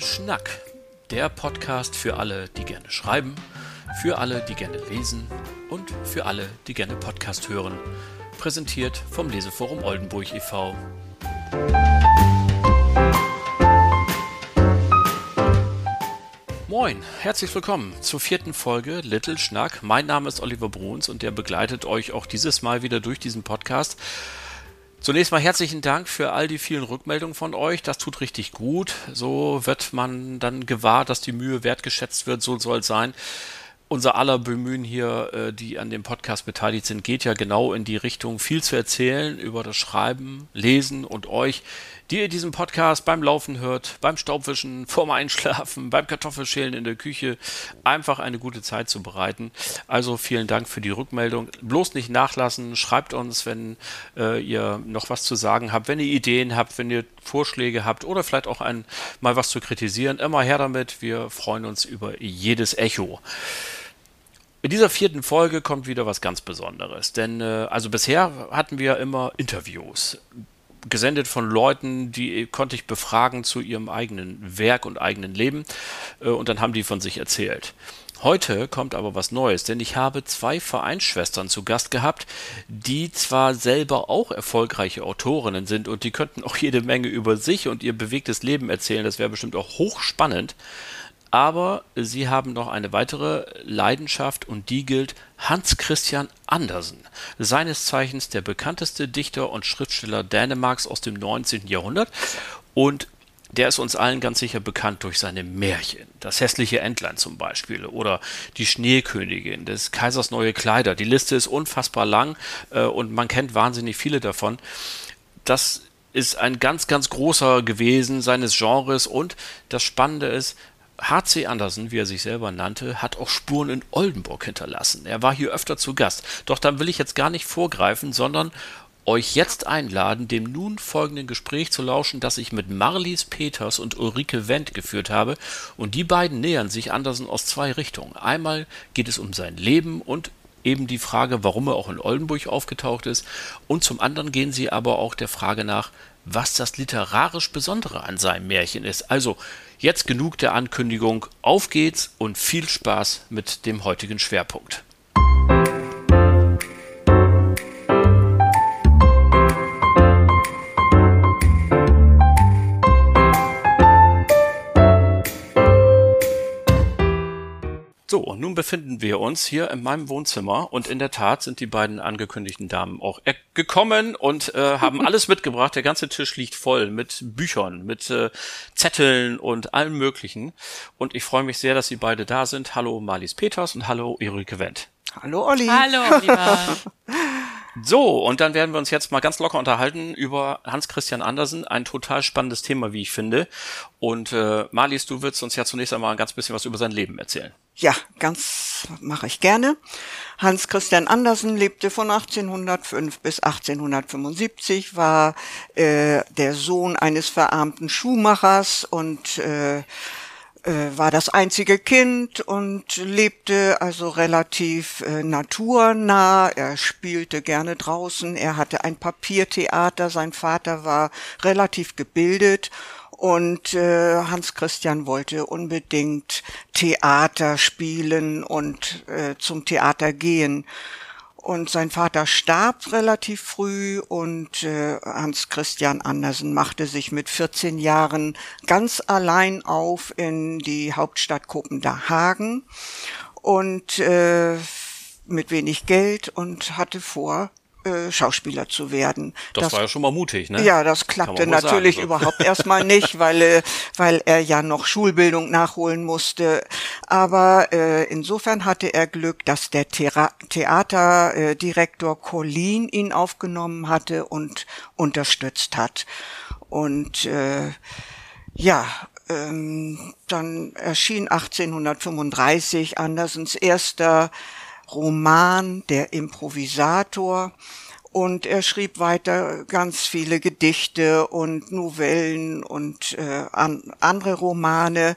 Little Schnack, der Podcast für alle, die gerne schreiben, für alle, die gerne lesen und für alle, die gerne Podcast hören. Präsentiert vom Leseforum Oldenburg e.V. Moin, herzlich willkommen zur vierten Folge Little Schnack. Mein Name ist Oliver Bruns und der begleitet euch auch dieses Mal wieder durch diesen Podcast. Zunächst mal herzlichen Dank für all die vielen Rückmeldungen von euch. Das tut richtig gut. So wird man dann gewahr, dass die Mühe wertgeschätzt wird. So soll es sein unser aller Bemühen hier, äh, die an dem Podcast beteiligt sind, geht ja genau in die Richtung, viel zu erzählen über das Schreiben, Lesen und euch, die ihr diesen Podcast beim Laufen hört, beim Staubwischen, vorm Einschlafen, beim Kartoffelschälen in der Küche, einfach eine gute Zeit zu bereiten. Also vielen Dank für die Rückmeldung. Bloß nicht nachlassen, schreibt uns, wenn äh, ihr noch was zu sagen habt, wenn ihr Ideen habt, wenn ihr Vorschläge habt oder vielleicht auch ein, mal was zu kritisieren. Immer her damit. Wir freuen uns über jedes Echo. In dieser vierten Folge kommt wieder was ganz Besonderes, denn äh, also bisher hatten wir immer Interviews gesendet von Leuten, die konnte ich befragen zu ihrem eigenen Werk und eigenen Leben äh, und dann haben die von sich erzählt. Heute kommt aber was Neues, denn ich habe zwei Vereinsschwestern zu Gast gehabt, die zwar selber auch erfolgreiche Autorinnen sind und die könnten auch jede Menge über sich und ihr bewegtes Leben erzählen, das wäre bestimmt auch hochspannend, aber sie haben noch eine weitere Leidenschaft und die gilt Hans Christian Andersen, seines Zeichens der bekannteste Dichter und Schriftsteller Dänemarks aus dem 19. Jahrhundert und der ist uns allen ganz sicher bekannt durch seine Märchen. Das hässliche Entlein zum Beispiel oder die Schneekönigin, des Kaisers neue Kleider. Die Liste ist unfassbar lang äh, und man kennt wahnsinnig viele davon. Das ist ein ganz, ganz großer gewesen seines Genres und das Spannende ist, H.C. Andersen, wie er sich selber nannte, hat auch Spuren in Oldenburg hinterlassen. Er war hier öfter zu Gast. Doch dann will ich jetzt gar nicht vorgreifen, sondern euch jetzt einladen, dem nun folgenden Gespräch zu lauschen, das ich mit Marlies Peters und Ulrike Wendt geführt habe. Und die beiden nähern sich Andersen aus zwei Richtungen. Einmal geht es um sein Leben und eben die Frage, warum er auch in Oldenburg aufgetaucht ist. Und zum anderen gehen sie aber auch der Frage nach, was das literarisch Besondere an seinem Märchen ist. Also Jetzt genug der Ankündigung, auf geht's und viel Spaß mit dem heutigen Schwerpunkt. So, und nun befinden wir uns hier in meinem Wohnzimmer und in der Tat sind die beiden angekündigten Damen auch gekommen und äh, haben alles mitgebracht. Der ganze Tisch liegt voll mit Büchern, mit äh, Zetteln und allem Möglichen. Und ich freue mich sehr, dass Sie beide da sind. Hallo Marlies Peters und hallo Erike Wendt. Hallo Olli. Hallo Oliver. So, und dann werden wir uns jetzt mal ganz locker unterhalten über Hans Christian Andersen, ein total spannendes Thema, wie ich finde. Und äh, Marlies, du willst uns ja zunächst einmal ein ganz bisschen was über sein Leben erzählen. Ja, ganz mache ich gerne. Hans Christian Andersen lebte von 1805 bis 1875, war äh, der Sohn eines verarmten Schuhmachers und äh, äh, war das einzige Kind und lebte also relativ äh, naturnah. Er spielte gerne draußen. Er hatte ein Papiertheater. Sein Vater war relativ gebildet und äh, Hans Christian wollte unbedingt Theater spielen und äh, zum Theater gehen. Und sein Vater starb relativ früh und äh, Hans Christian Andersen machte sich mit 14 Jahren ganz allein auf in die Hauptstadt Kopenhagen und äh, mit wenig Geld und hatte vor, äh, Schauspieler zu werden. Das, das, war ja schon mal mutig, ne? Ja, das klappte natürlich sagen, so. überhaupt erstmal nicht, weil, äh, weil er ja noch Schulbildung nachholen musste. Aber äh, insofern hatte er Glück, dass der Thera Theaterdirektor Colin ihn aufgenommen hatte und unterstützt hat. Und äh, ja, ähm, dann erschien 1835 Andersens erster Roman Der Improvisator und er schrieb weiter ganz viele Gedichte und Novellen und äh, an, andere Romane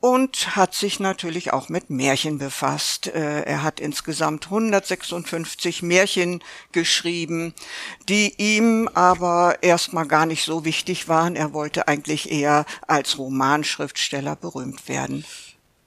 und hat sich natürlich auch mit Märchen befasst. Äh, er hat insgesamt 156 Märchen geschrieben, die ihm aber erstmal gar nicht so wichtig waren. Er wollte eigentlich eher als Romanschriftsteller berühmt werden.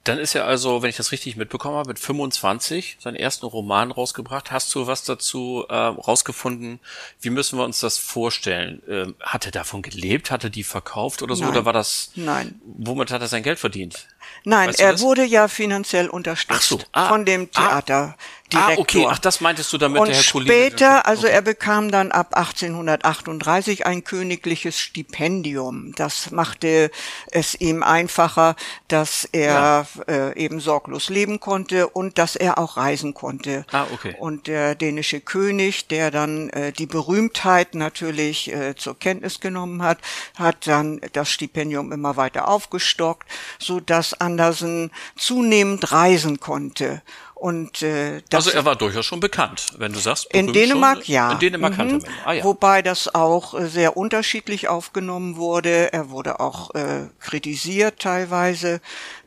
Dann ist er also, wenn ich das richtig mitbekommen habe, mit 25 seinen ersten Roman rausgebracht. Hast du was dazu äh, rausgefunden? Wie müssen wir uns das vorstellen? Ähm, hat er davon gelebt? Hat er die verkauft oder so? Nein. Oder war das? Nein. Womit hat er sein Geld verdient? Nein, Weißt du er das? wurde ja finanziell unterstützt so, ah, von dem ah, Theaterdirektor. Ah, okay. Ach, das meintest du damit, Und der Herr Kollege. später, also Okay. er bekam dann ab 1838 ein königliches Stipendium. Das machte es ihm einfacher, dass er äh, eben sorglos leben konnte und dass er auch reisen konnte. Ah, okay. Und der dänische König, der dann äh, die Berühmtheit natürlich äh, zur Kenntnis genommen hat, hat dann das Stipendium immer weiter aufgestockt, so dass Andersen zunehmend reisen konnte. Und äh, das Also er war durchaus schon bekannt, wenn du sagst. in Dänemark schon. ja. In Dänemark kannte Mhm. man. Ah ja. Wobei das auch äh, sehr unterschiedlich aufgenommen wurde. Er wurde auch äh, kritisiert teilweise.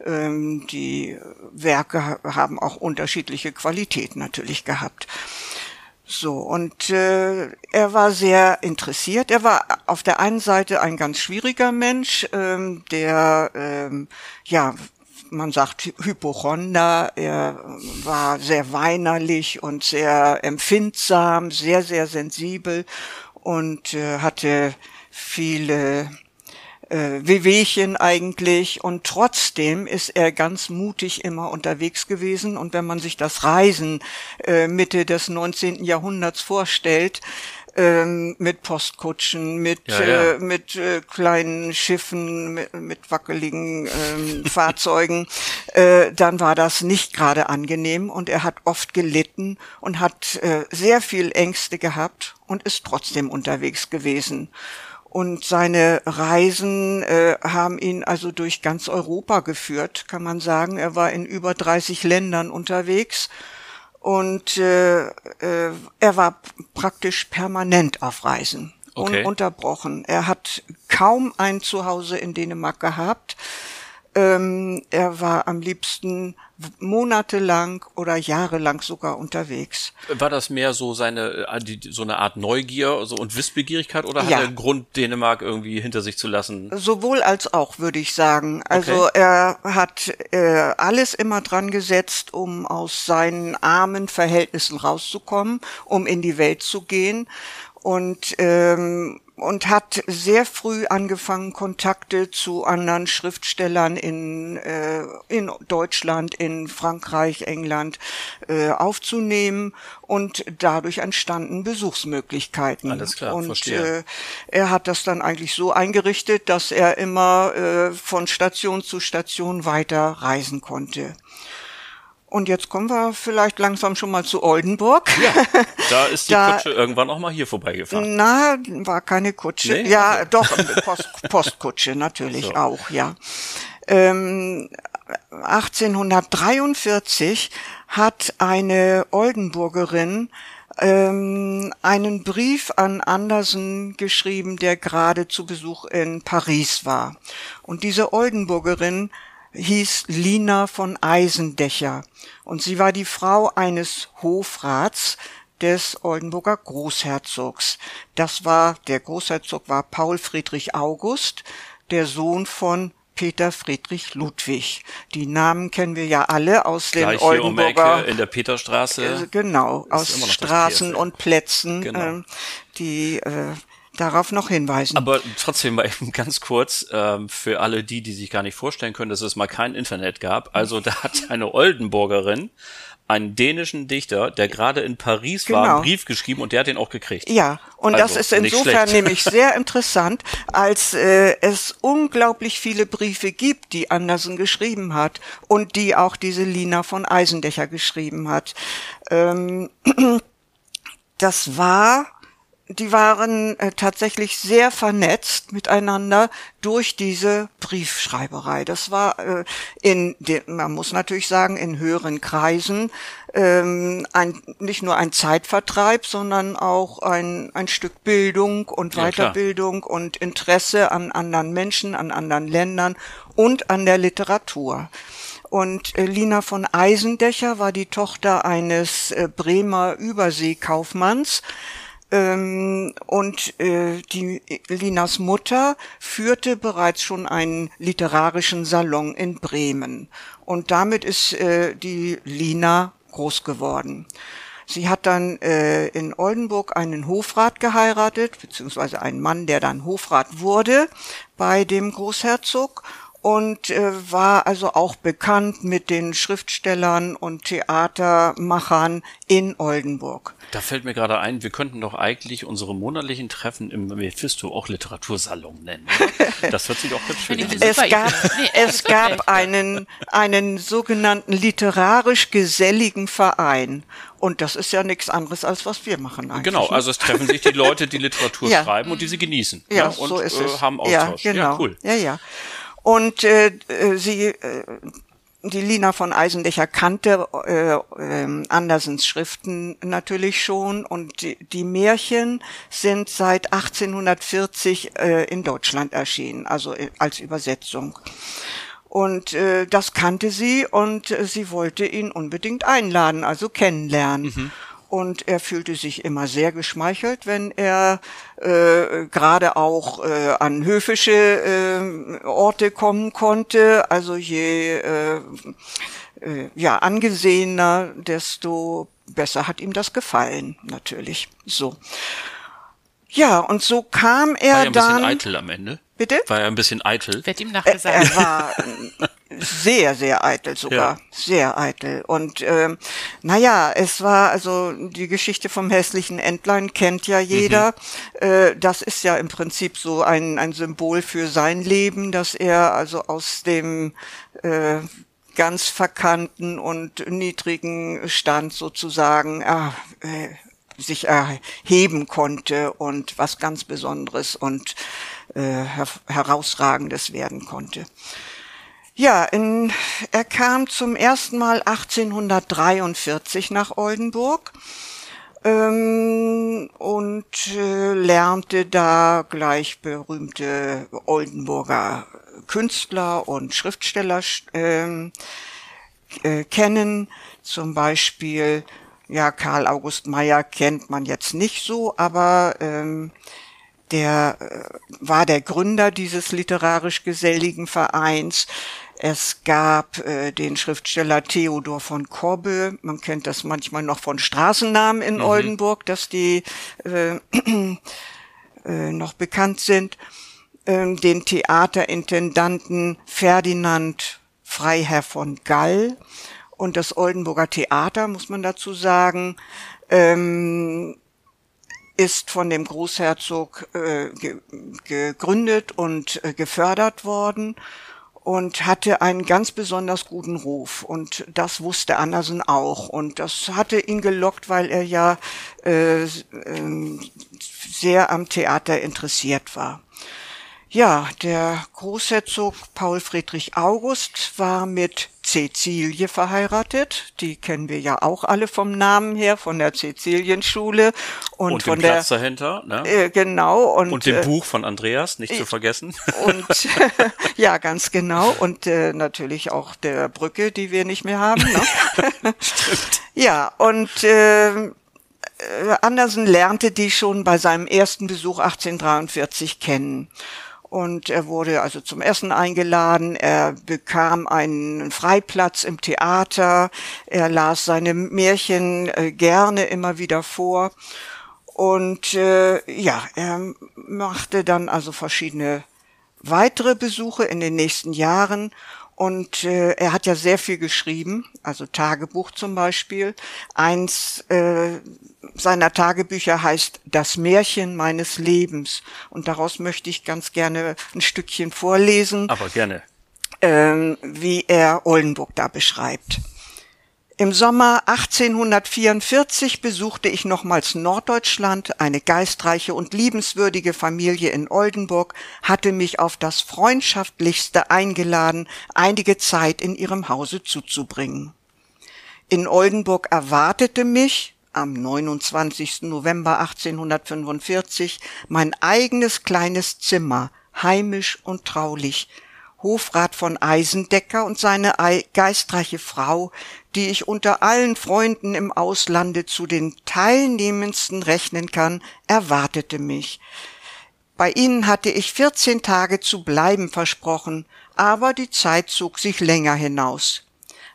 Ähm, die Werke ha- haben auch unterschiedliche Qualität natürlich gehabt. So, und äh, er war sehr interessiert. Er war auf der einen Seite ein ganz schwieriger Mensch, ähm, der, ähm, ja, man sagt Hy- Hypochonder, er war sehr weinerlich und sehr empfindsam, sehr, sehr sensibel und äh, hatte viele äh, Wehwehchen eigentlich und trotzdem ist er ganz mutig immer unterwegs gewesen und wenn man sich das Reisen äh, Mitte des 19. Jahrhunderts vorstellt, ähm, mit Postkutschen, mit Ja, ja. Äh, mit äh, kleinen Schiffen, mit, mit wackeligen ähm, Fahrzeugen, äh, dann war das nicht gerade angenehm und er hat oft gelitten und hat äh, sehr viel Ängste gehabt und ist trotzdem unterwegs gewesen. Und seine Reisen äh, haben ihn also durch ganz Europa geführt, kann man sagen. Er war in über 30 Ländern unterwegs und äh, äh, er war praktisch permanent auf Reisen, Okay. ununterbrochen. Er hat kaum ein Zuhause in Dänemark gehabt. Ähm, er war am liebsten monatelang oder jahrelang sogar unterwegs. War das mehr so seine, äh, so eine Art Neugier so, und Wissbegierigkeit oder Ja. hat er einen Grund, Dänemark irgendwie hinter sich zu lassen? Sowohl als auch, würde ich sagen. Also Okay. er hat äh, alles immer dran gesetzt, um aus seinen armen Verhältnissen rauszukommen, um in die Welt zu gehen und ähm, und hat sehr früh angefangen, Kontakte zu anderen Schriftstellern in, äh, in Deutschland, in Frankreich, England äh, aufzunehmen und dadurch entstanden Besuchsmöglichkeiten. Alles klar, und verstehe. Äh, er hat das dann eigentlich so eingerichtet, dass er immer äh, von Station zu Station weiter reisen konnte. Und jetzt kommen wir vielleicht langsam schon mal zu Oldenburg. Ja, da ist die Da- Kutsche irgendwann auch mal hier vorbeigefahren. Na, war keine Kutsche. Nee? Ja, doch, Post, Postkutsche natürlich So. auch, ja. Ähm, 1843 hat eine Oldenburgerin ähm, einen Brief an Andersen geschrieben, der gerade zu Besuch in Paris war. Und diese Oldenburgerin hieß Lina von Eisendecher und sie war die Frau eines Hofrats des Oldenburger Großherzogs. Das war, der Großherzog war Paul Friedrich August, der Sohn von Peter Friedrich Ludwig. Die Namen kennen wir ja alle aus den Gleich hier um Oldenburger Ecke in der Peterstraße. äh, genau, aus Straßen und Plätzen, Genau. ähm, die äh, darauf noch hinweisen. Aber trotzdem mal eben ganz kurz, ähm, für alle die, die sich gar nicht vorstellen können, dass es mal kein Internet gab. Also da hat eine Oldenburgerin einen dänischen Dichter, der gerade in Paris war, Genau. einen Brief geschrieben und der hat den auch gekriegt. Ja, und Also, das ist insofern nämlich sehr interessant, als äh, es unglaublich viele Briefe gibt, die Andersen geschrieben hat und die auch diese Lina von Eisendecher geschrieben hat. Ähm, das war die waren äh, tatsächlich sehr vernetzt miteinander durch diese Briefschreiberei. Das war äh, in, den, man muss natürlich sagen, in höheren Kreisen ähm, ein, nicht nur ein Zeitvertreib, sondern auch ein, ein Stück Bildung und Weiterbildung klar. und Interesse an anderen Menschen, an anderen Ländern und an der Literatur. Und äh, Lina von Eisendecher war die Tochter eines äh, Bremer Überseekaufmanns und äh, die Linas Mutter führte bereits schon einen literarischen Salon in Bremen. Und damit ist äh, die Lina groß geworden. Sie hat dann äh, in Oldenburg einen Hofrat geheiratet, beziehungsweise einen Mann, der dann Hofrat wurde bei dem Großherzog und äh, war also auch bekannt mit den Schriftstellern und Theatermachern in Oldenburg. Da fällt mir gerade ein, wir könnten doch eigentlich unsere monatlichen Treffen im Mephisto auch Literatursalon nennen. Das hört sich doch hübsch an. Es gab, es gab einen, einen sogenannten literarisch geselligen Verein. Und das ist ja nichts anderes, als was wir machen eigentlich. Genau, ne? also es treffen sich die Leute, die Literatur ja. schreiben und die sie genießen. Ja, ja ne? und so ist es. Äh, haben Austausch. Ja, genau. Ja, cool. Ja, ja. Und äh, äh, sie, äh, die Lina von Eisendecher kannte äh, äh, Andersens Schriften natürlich schon und die, die Märchen sind seit 1840 äh, in Deutschland erschienen, also äh, als Übersetzung. Und äh, das kannte sie und äh, sie wollte ihn unbedingt einladen, also kennenlernen. Mhm und er fühlte sich immer sehr geschmeichelt, wenn er äh, gerade auch äh, an höfische äh, Orte kommen konnte. Also je äh, äh, ja angesehener, desto besser hat ihm das gefallen, natürlich. So. Ja, und so kam er War ja ein dann. Bisschen eitel am Ende. Bitte? War er ein bisschen eitel. Wird ihm nachgesagt. Er war sehr, sehr eitel sogar. Ja. Sehr eitel. Und ähm, naja, es war also die Geschichte vom hässlichen Entlein kennt ja jeder. Mhm. Äh, das ist ja im Prinzip so ein, ein Symbol für sein Leben, dass er also aus dem äh, ganz verkannten und niedrigen Stand sozusagen äh, äh, sich erheben konnte und was ganz Besonderes und äh, her herausragendes werden konnte. Ja, in, er kam zum ersten Mal 1843 nach Oldenburg ähm, und äh, lernte da gleich berühmte Oldenburger Künstler und Schriftsteller ähm, äh, kennen, zum Beispiel ja Karl August Meyer kennt man jetzt nicht so, aber ähm, der äh, war der Gründer dieses literarisch geselligen Vereins. Es gab äh, den Schriftsteller Theodor von Kobbe. Man kennt das manchmal noch von Straßennamen in mhm. Oldenburg, dass die äh, äh, noch bekannt sind. Ähm, den Theaterintendanten Ferdinand Freiherr von Gall und das Oldenburger Theater, muss man dazu sagen, ähm, ist von dem Großherzog äh, ge gegründet und äh, gefördert worden und hatte einen ganz besonders guten Ruf. Und das wusste Andersen auch. Und das hatte ihn gelockt, weil er ja äh, äh, sehr am Theater interessiert war. Ja, der Großherzog Paul Friedrich August war mit Cäcilie verheiratet. Die kennen wir ja auch alle vom Namen her, von der Cäcilienschule. Und, und von Platz der, dahinter, ne? Äh, genau. Und, und dem äh, Buch von Andreas, nicht äh, zu vergessen. Und ja, ganz genau. Und äh, natürlich auch der Brücke, die wir nicht mehr haben. Ne? Stimmt. Ja, und äh, Andersen lernte die schon bei seinem ersten Besuch 1843 kennen und er wurde also zum Essen eingeladen. Er bekam einen Freiplatz im Theater. Er las seine Märchen äh, gerne immer wieder vor. Und äh, ja, er machte dann also verschiedene weitere Besuche in den nächsten Jahren und äh, er hat ja sehr viel geschrieben, also Tagebuch zum Beispiel. Eins äh, seiner Tagebücher heißt Das Märchen meines Lebens. Und daraus möchte ich ganz gerne ein Stückchen vorlesen. Aber gerne. Ähm, wie er Oldenburg da beschreibt. Im Sommer 1844 besuchte ich nochmals Norddeutschland, eine geistreiche und liebenswürdige Familie in Oldenburg hatte mich auf das freundschaftlichste eingeladen, einige Zeit in ihrem Hause zuzubringen. In Oldenburg erwartete mich am 29. November 1845 mein eigenes kleines Zimmer, heimisch und traulich, Hofrat von Eisendecker und seine geistreiche Frau, die ich unter allen Freunden im Auslande zu den teilnehmendsten rechnen kann, erwartete mich. Bei ihnen hatte ich vierzehn Tage zu bleiben versprochen, aber die Zeit zog sich länger hinaus.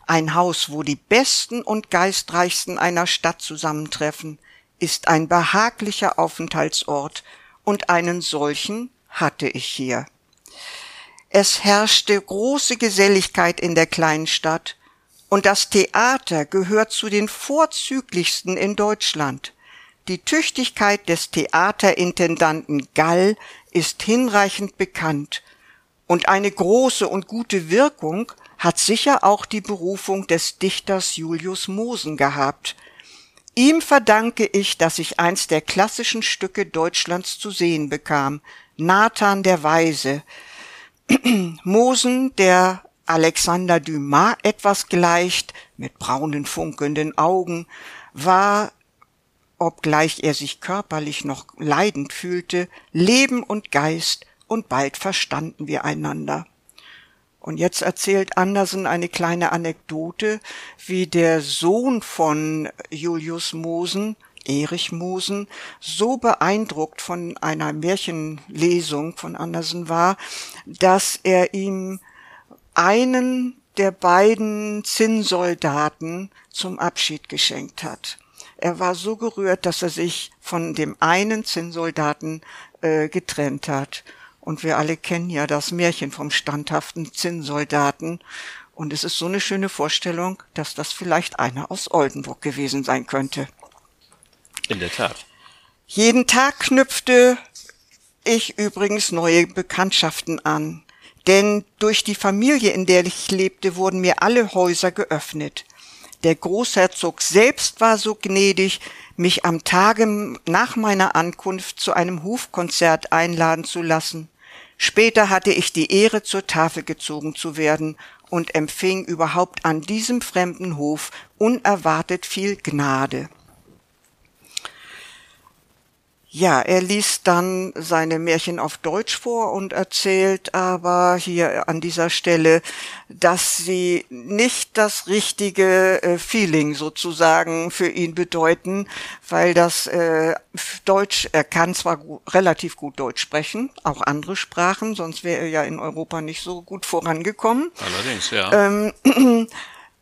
Ein Haus, wo die Besten und Geistreichsten einer Stadt zusammentreffen, ist ein behaglicher Aufenthaltsort, und einen solchen hatte ich hier. Es herrschte große Geselligkeit in der kleinen Stadt, und das Theater gehört zu den vorzüglichsten in Deutschland. Die Tüchtigkeit des Theaterintendanten Gall ist hinreichend bekannt, und eine große und gute Wirkung hat sicher auch die Berufung des Dichters Julius Mosen gehabt. Ihm verdanke ich, dass ich eins der klassischen Stücke Deutschlands zu sehen bekam, Nathan der Weise, Mosen, der Alexander Dumas etwas gleicht, mit braunen funkelnden Augen, war, obgleich er sich körperlich noch leidend fühlte, Leben und Geist, und bald verstanden wir einander. Und jetzt erzählt Andersen eine kleine Anekdote, wie der Sohn von Julius Mosen Erich Mosen so beeindruckt von einer Märchenlesung von Andersen war, dass er ihm einen der beiden Zinnsoldaten zum Abschied geschenkt hat. Er war so gerührt, dass er sich von dem einen Zinnsoldaten äh, getrennt hat. Und wir alle kennen ja das Märchen vom standhaften Zinnsoldaten. Und es ist so eine schöne Vorstellung, dass das vielleicht einer aus Oldenburg gewesen sein könnte. In der Tat. Jeden Tag knüpfte ich übrigens neue Bekanntschaften an. Denn durch die Familie, in der ich lebte, wurden mir alle Häuser geöffnet. Der Großherzog selbst war so gnädig, mich am Tage nach meiner Ankunft zu einem Hofkonzert einladen zu lassen. Später hatte ich die Ehre, zur Tafel gezogen zu werden und empfing überhaupt an diesem fremden Hof unerwartet viel Gnade. Ja, er liest dann seine Märchen auf Deutsch vor und erzählt aber hier an dieser Stelle, dass sie nicht das richtige äh, Feeling sozusagen für ihn bedeuten, weil das äh, Deutsch, er kann zwar gut, relativ gut Deutsch sprechen, auch andere Sprachen, sonst wäre er ja in Europa nicht so gut vorangekommen. Allerdings, ja. Ähm,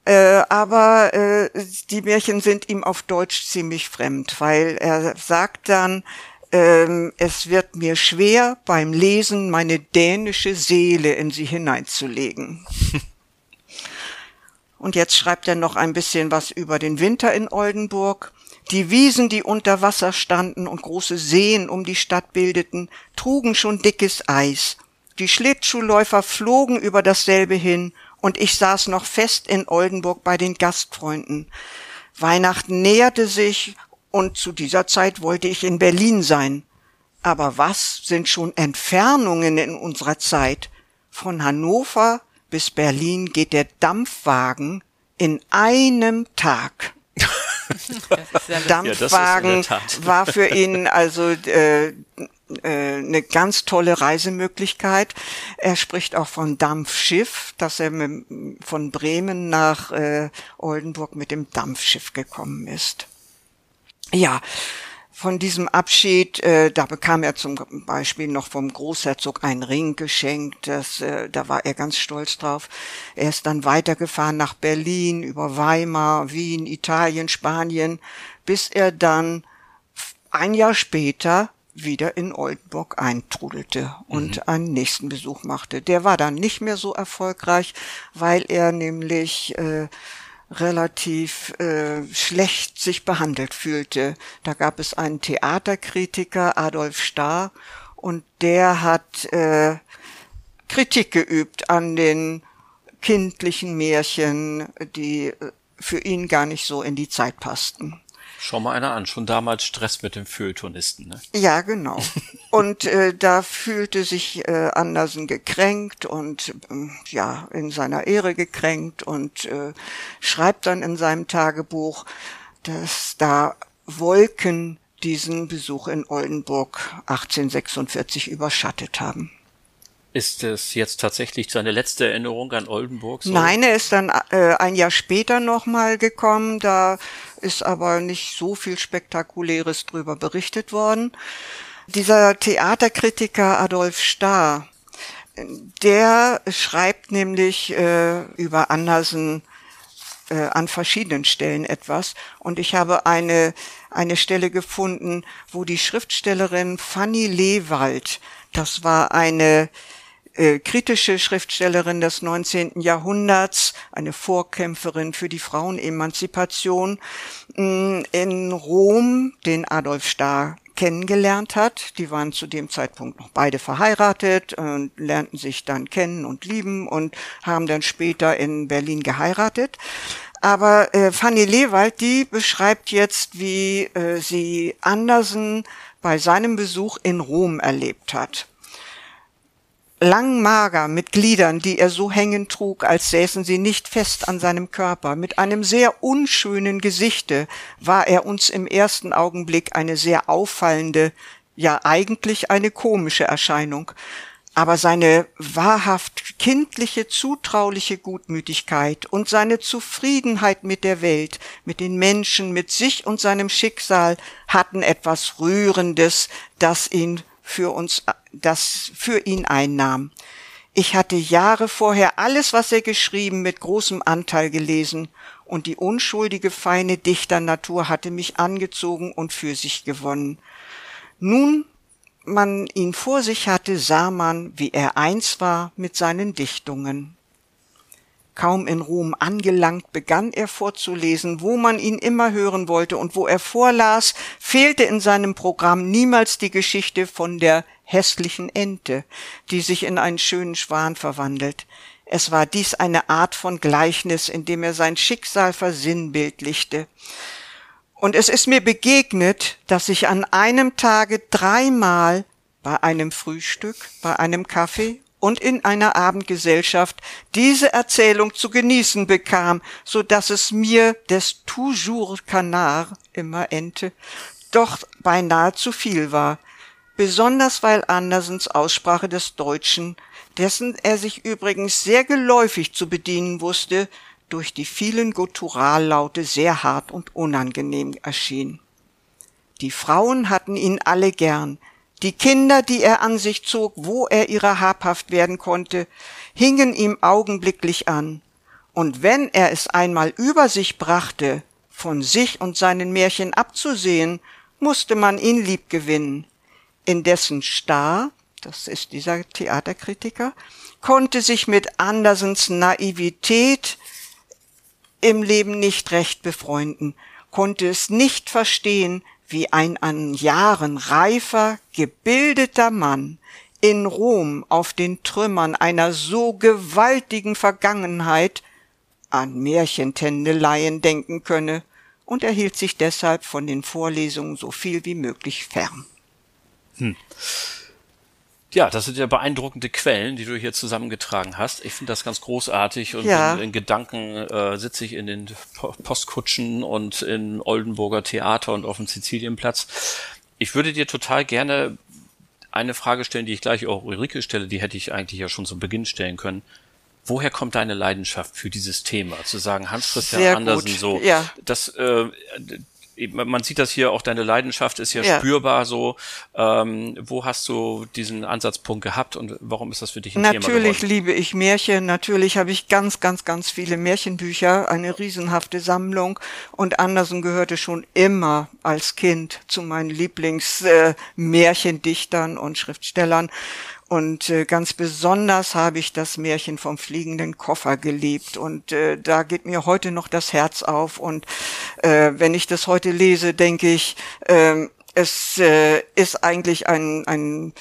Äh, aber äh, die Märchen sind ihm auf Deutsch ziemlich fremd, weil er sagt dann, ähm, es wird mir schwer beim Lesen meine dänische Seele in sie hineinzulegen. Und jetzt schreibt er noch ein bisschen was über den Winter in Oldenburg. Die Wiesen, die unter Wasser standen und große Seen um die Stadt bildeten, trugen schon dickes Eis. Die Schlittschuhläufer flogen über dasselbe hin und ich saß noch fest in Oldenburg bei den Gastfreunden. Weihnachten näherte sich und zu dieser Zeit wollte ich in Berlin sein. Aber was sind schon Entfernungen in unserer Zeit? Von Hannover bis Berlin geht der Dampfwagen in einem Tag. Dampfwagen ja, war für ihn also äh, eine ganz tolle Reisemöglichkeit. Er spricht auch von Dampfschiff, dass er mit, von Bremen nach äh, Oldenburg mit dem Dampfschiff gekommen ist. Ja, von diesem Abschied, äh, da bekam er zum Beispiel noch vom Großherzog einen Ring geschenkt, das, äh, da war er ganz stolz drauf. Er ist dann weitergefahren nach Berlin, über Weimar, Wien, Italien, Spanien, bis er dann ein Jahr später wieder in Oldenburg eintrudelte und mhm. einen nächsten Besuch machte. Der war dann nicht mehr so erfolgreich, weil er nämlich äh, relativ äh, schlecht sich behandelt fühlte. Da gab es einen Theaterkritiker, Adolf Starr, und der hat äh, Kritik geübt an den kindlichen Märchen, die für ihn gar nicht so in die Zeit passten. Schau mal einer an, schon damals Stress mit dem Feuilletonisten. Ne? Ja, genau. Und äh, da fühlte sich äh, Andersen gekränkt und äh, ja, in seiner Ehre gekränkt und äh, schreibt dann in seinem Tagebuch, dass da Wolken diesen Besuch in Oldenburg 1846 überschattet haben. Ist es jetzt tatsächlich seine letzte Erinnerung an Oldenburg? So? Nein, er ist dann äh, ein Jahr später nochmal gekommen. Da ist aber nicht so viel Spektakuläres drüber berichtet worden. Dieser Theaterkritiker Adolf Starr, der schreibt nämlich äh, über Andersen äh, an verschiedenen Stellen etwas. Und ich habe eine, eine Stelle gefunden, wo die Schriftstellerin Fanny Lewald, das war eine äh, kritische Schriftstellerin des 19. Jahrhunderts, eine Vorkämpferin für die Frauenemanzipation, mm, in Rom den Adolf Starr kennengelernt hat. Die waren zu dem Zeitpunkt noch beide verheiratet und lernten sich dann kennen und lieben und haben dann später in Berlin geheiratet. Aber äh, Fanny Lewald, die beschreibt jetzt, wie äh, sie Andersen bei seinem Besuch in Rom erlebt hat lang mager, mit Gliedern, die er so hängen trug, als säßen sie nicht fest an seinem Körper, mit einem sehr unschönen Gesichte, war er uns im ersten Augenblick eine sehr auffallende, ja eigentlich eine komische Erscheinung. Aber seine wahrhaft kindliche, zutrauliche Gutmütigkeit und seine Zufriedenheit mit der Welt, mit den Menschen, mit sich und seinem Schicksal hatten etwas Rührendes, das ihn für uns, das für ihn einnahm. Ich hatte Jahre vorher alles, was er geschrieben, mit großem Anteil gelesen, und die unschuldige, feine Dichternatur hatte mich angezogen und für sich gewonnen. Nun man ihn vor sich hatte, sah man, wie er eins war mit seinen Dichtungen. Kaum in Ruhm angelangt, begann er vorzulesen, wo man ihn immer hören wollte, und wo er vorlas, fehlte in seinem Programm niemals die Geschichte von der hässlichen Ente, die sich in einen schönen Schwan verwandelt. Es war dies eine Art von Gleichnis, in dem er sein Schicksal versinnbildlichte. Und es ist mir begegnet, dass ich an einem Tage dreimal bei einem Frühstück, bei einem Kaffee und in einer Abendgesellschaft diese Erzählung zu genießen bekam, so dass es mir des toujours Canard, immer Ente, doch beinahe zu viel war, besonders weil Andersens Aussprache des Deutschen, dessen er sich übrigens sehr geläufig zu bedienen wusste, durch die vielen Gutturallaute sehr hart und unangenehm erschien. Die Frauen hatten ihn alle gern, die Kinder, die er an sich zog, wo er ihrer habhaft werden konnte, hingen ihm augenblicklich an, und wenn er es einmal über sich brachte, von sich und seinen Märchen abzusehen, musste man ihn liebgewinnen. Indessen Starr, das ist dieser Theaterkritiker, konnte sich mit Andersens Naivität im Leben nicht recht befreunden, konnte es nicht verstehen, wie ein an Jahren reifer, gebildeter Mann in Rom auf den Trümmern einer so gewaltigen Vergangenheit an Märchentendeleien denken könne und er hielt sich deshalb von den Vorlesungen so viel wie möglich fern. Hm. Ja, das sind ja beeindruckende Quellen, die du hier zusammengetragen hast. Ich finde das ganz großartig und ja. in, in, Gedanken äh, sitze ich in den Postkutschen und in Oldenburger Theater und auf dem Sizilienplatz. Ich würde dir total gerne eine Frage stellen, die ich gleich auch Ulrike stelle, die hätte ich eigentlich ja schon zu Beginn stellen können. Woher kommt deine Leidenschaft für dieses Thema? Zu sagen, Hans Christian Andersen so, ja. das äh, man sieht das hier, auch deine Leidenschaft ist ja, ja. spürbar so. Ähm, wo hast du diesen Ansatzpunkt gehabt und warum ist das für dich ein natürlich Thema Natürlich liebe ich Märchen, natürlich habe ich ganz, ganz, ganz viele Märchenbücher, eine riesenhafte Sammlung und Andersen gehörte schon immer als Kind zu meinen Lieblingsmärchendichtern äh, und Schriftstellern. Und äh, ganz besonders habe ich das Märchen vom fliegenden Koffer geliebt. Und äh, da geht mir heute noch das Herz auf. Und äh, wenn ich das heute lese, denke ich, äh, es äh, ist eigentlich ein, ein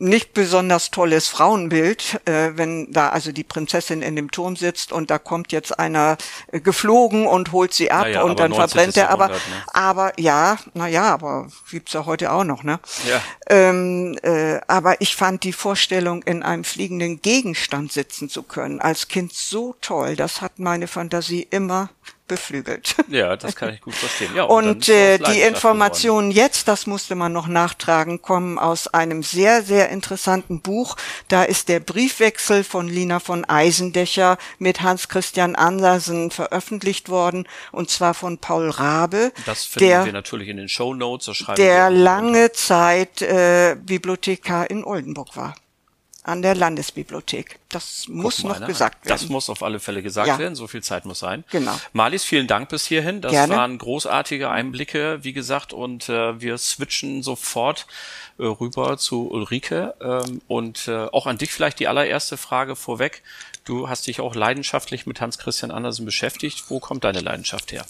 nicht besonders tolles Frauenbild, äh, wenn da also die Prinzessin in dem Turm sitzt und da kommt jetzt einer äh, geflogen und holt sie ab naja, und dann verbrennt er. Aber, ne? aber ja, na ja, aber gibt's ja heute auch noch, ne? Ja. Ähm, äh, aber ich fand die Vorstellung, in einem fliegenden Gegenstand sitzen zu können, als Kind so toll. Das hat meine Fantasie immer beflügelt. Ja, das kann ich gut verstehen. Ja, und, und äh, die Informationen jetzt, das musste man noch nachtragen, kommen aus einem sehr, sehr interessanten Buch. Da ist der Briefwechsel von Lina von Eisendächer mit Hans Christian Andersen veröffentlicht worden, und zwar von Paul Rabe. Das finden der, wir natürlich in den Show Notes. Der lange Zeit äh, Bibliothekar in Oldenburg war an der Landesbibliothek. Das Guck muss noch gesagt werden. Das muss auf alle Fälle gesagt ja. werden. So viel Zeit muss sein. Genau. Marlies, vielen Dank bis hierhin. Das Gerne. waren großartige Einblicke, wie gesagt, und äh, wir switchen sofort äh, rüber zu Ulrike. Ähm, und äh, auch an dich vielleicht die allererste Frage vorweg. Du hast dich auch leidenschaftlich mit Hans Christian Andersen beschäftigt. Wo kommt deine Leidenschaft her?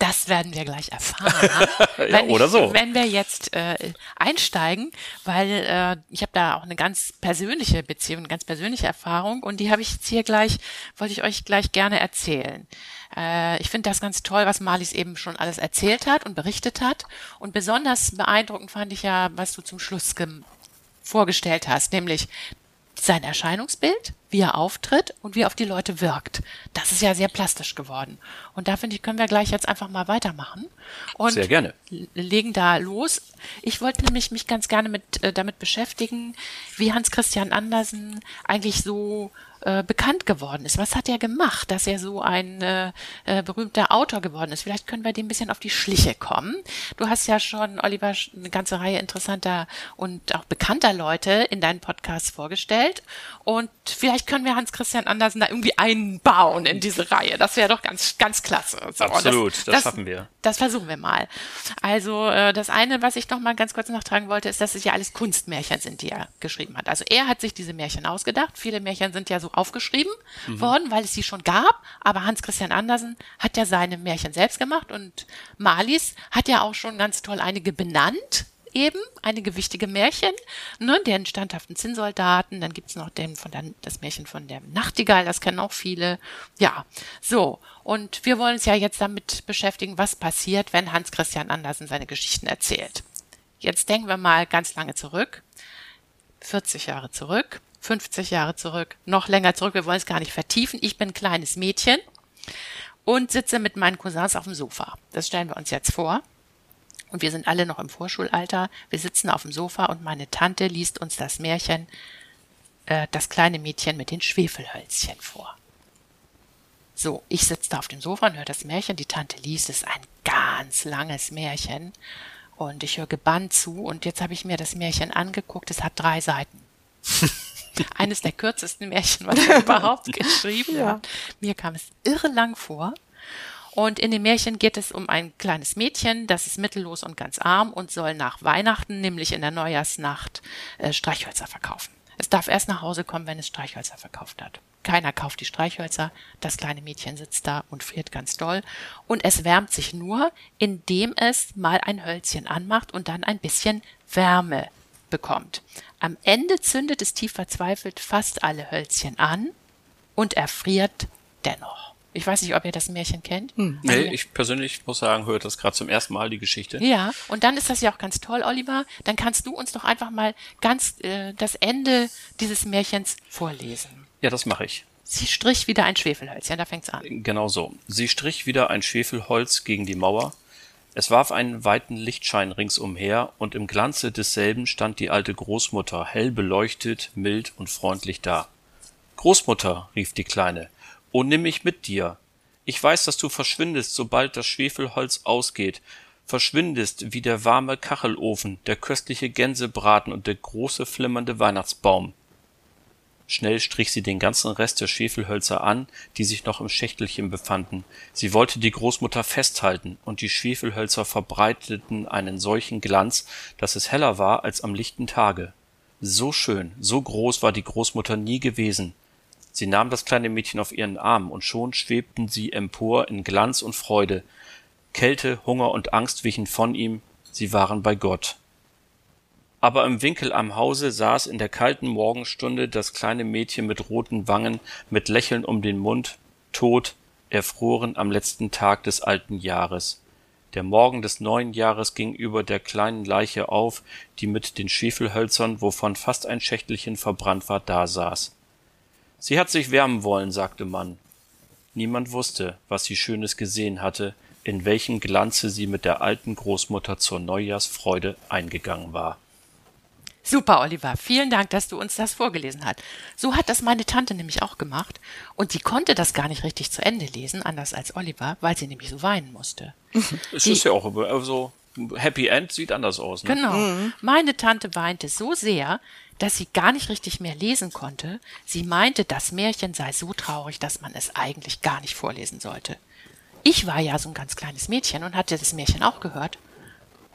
Das werden wir gleich erfahren. ja, oder ich, so. Wenn wir jetzt äh, einsteigen, weil äh, ich habe da auch eine ganz persönliche Beziehung, eine ganz persönliche Erfahrung und die habe ich jetzt hier gleich, wollte ich euch gleich gerne erzählen. Äh, ich finde das ganz toll, was Marlies eben schon alles erzählt hat und berichtet hat. Und besonders beeindruckend fand ich ja, was du zum Schluss vorgestellt hast, nämlich sein Erscheinungsbild, wie er auftritt und wie er auf die Leute wirkt. Das ist ja sehr plastisch geworden. Und da finde ich, können wir gleich jetzt einfach mal weitermachen. Und sehr gerne. Legen da los. Ich wollte nämlich mich ganz gerne mit, äh, damit beschäftigen, wie Hans Christian Andersen eigentlich so äh, bekannt geworden ist. Was hat er gemacht, dass er so ein äh, äh, berühmter Autor geworden ist? Vielleicht können wir dem ein bisschen auf die Schliche kommen. Du hast ja schon, Oliver, eine ganze Reihe interessanter und auch bekannter Leute in deinen Podcast vorgestellt. Und vielleicht können wir Hans Christian Andersen da irgendwie einbauen in diese Reihe. Das wäre doch ganz, ganz klasse. So, Absolut, das, das, das, schaffen wir. Das versuchen wir mal. Also äh, das eine, was ich noch mal ganz kurz nachtragen wollte, ist, dass es ja alles Kunstmärchen sind, die er geschrieben hat. Also er hat sich diese Märchen ausgedacht. Viele Märchen sind ja so aufgeschrieben mhm. worden, weil es sie schon gab. Aber Hans Christian Andersen hat ja seine Märchen selbst gemacht und Marlies hat ja auch schon ganz toll einige benannt eben, einige wichtige Märchen, ne, den standhaften Zinnsoldaten, dann gibt's noch den von der, das Märchen von der Nachtigall, das kennen auch viele. Ja, so. Und wir wollen uns ja jetzt damit beschäftigen, was passiert, wenn Hans Christian Andersen seine Geschichten erzählt. Jetzt denken wir mal ganz lange zurück. 40 Jahre zurück, 50 Jahre zurück, noch länger zurück. Wir wollen es gar nicht vertiefen. Ich bin ein kleines Mädchen und sitze mit meinen Cousins auf dem Sofa. Das stellen wir uns jetzt vor. Und wir sind alle noch im Vorschulalter. Wir sitzen auf dem Sofa und meine Tante liest uns das Märchen äh, Das kleine Mädchen mit den Schwefelhölzchen vor. So, ich sitze da auf dem Sofa und höre das Märchen. Die Tante liest es ein ganz langes Märchen. Und ich höre gebannt zu. Und jetzt habe ich mir das Märchen angeguckt. Es hat drei Seiten. Eines der kürzesten Märchen, was er überhaupt geschrieben ja. hat. Mir kam es irre lang vor. Und in dem Märchen geht es um ein kleines Mädchen, das ist mittellos und ganz arm und soll nach Weihnachten, nämlich in der Neujahrsnacht, äh, Streichhölzer verkaufen. Es darf erst nach Hause kommen, wenn es Streichhölzer verkauft hat. Keiner kauft die Streichhölzer, das kleine Mädchen sitzt da und friert ganz doll. Und es wärmt sich nur, indem es mal ein Hölzchen anmacht und dann ein bisschen Wärme bekommt. Am Ende zündet es tief verzweifelt fast alle Hölzchen an und erfriert dennoch. Ich weiß nicht, ob ihr das Märchen kennt. Hm. Nee, ich persönlich muss sagen, höre das gerade zum ersten Mal, die Geschichte. Ja, und dann ist das ja auch ganz toll, Oliver. Dann kannst du uns doch einfach mal ganz äh, das Ende dieses Märchens vorlesen. Ja, das mache ich. Sie strich wieder ein Schwefelholz, ja, da fängt's an. Genau so. Sie strich wieder ein Schwefelholz gegen die Mauer. Es warf einen weiten Lichtschein ringsumher, und im Glanze desselben stand die alte Großmutter, hell beleuchtet, mild und freundlich da. Großmutter, rief die Kleine, Oh, nimm mich mit dir. Ich weiß, dass du verschwindest, sobald das Schwefelholz ausgeht, verschwindest wie der warme Kachelofen, der köstliche Gänsebraten und der große flimmernde Weihnachtsbaum. Schnell strich sie den ganzen Rest der Schwefelhölzer an, die sich noch im Schächtelchen befanden. Sie wollte die Großmutter festhalten, und die Schwefelhölzer verbreiteten einen solchen Glanz, dass es heller war als am lichten Tage. So schön, so groß war die Großmutter nie gewesen. Sie nahm das kleine Mädchen auf ihren Arm, und schon schwebten sie empor in Glanz und Freude. Kälte, Hunger und Angst wichen von ihm, sie waren bei Gott. Aber im Winkel am Hause saß in der kalten Morgenstunde das kleine Mädchen mit roten Wangen, mit Lächeln um den Mund, tot, erfroren am letzten Tag des alten Jahres. Der Morgen des neuen Jahres ging über der kleinen Leiche auf, die mit den Schwefelhölzern, wovon fast ein Schächtelchen verbrannt war, dasaß. Sie hat sich wärmen wollen, sagte man. Niemand wusste, was sie Schönes gesehen hatte, in welchem Glanze sie mit der alten Großmutter zur Neujahrsfreude eingegangen war. Super, Oliver. Vielen Dank, dass du uns das vorgelesen hast. So hat das meine Tante nämlich auch gemacht. Und die konnte das gar nicht richtig zu Ende lesen, anders als Oliver, weil sie nämlich so weinen musste. Es Die- ist ja auch so, also Happy End sieht anders aus. Ne? Genau. Meine Tante weinte so sehr, dass sie gar nicht richtig mehr lesen konnte. Sie meinte, das Märchen sei so traurig, dass man es eigentlich gar nicht vorlesen sollte. Ich war ja so ein ganz kleines Mädchen und hatte das Märchen auch gehört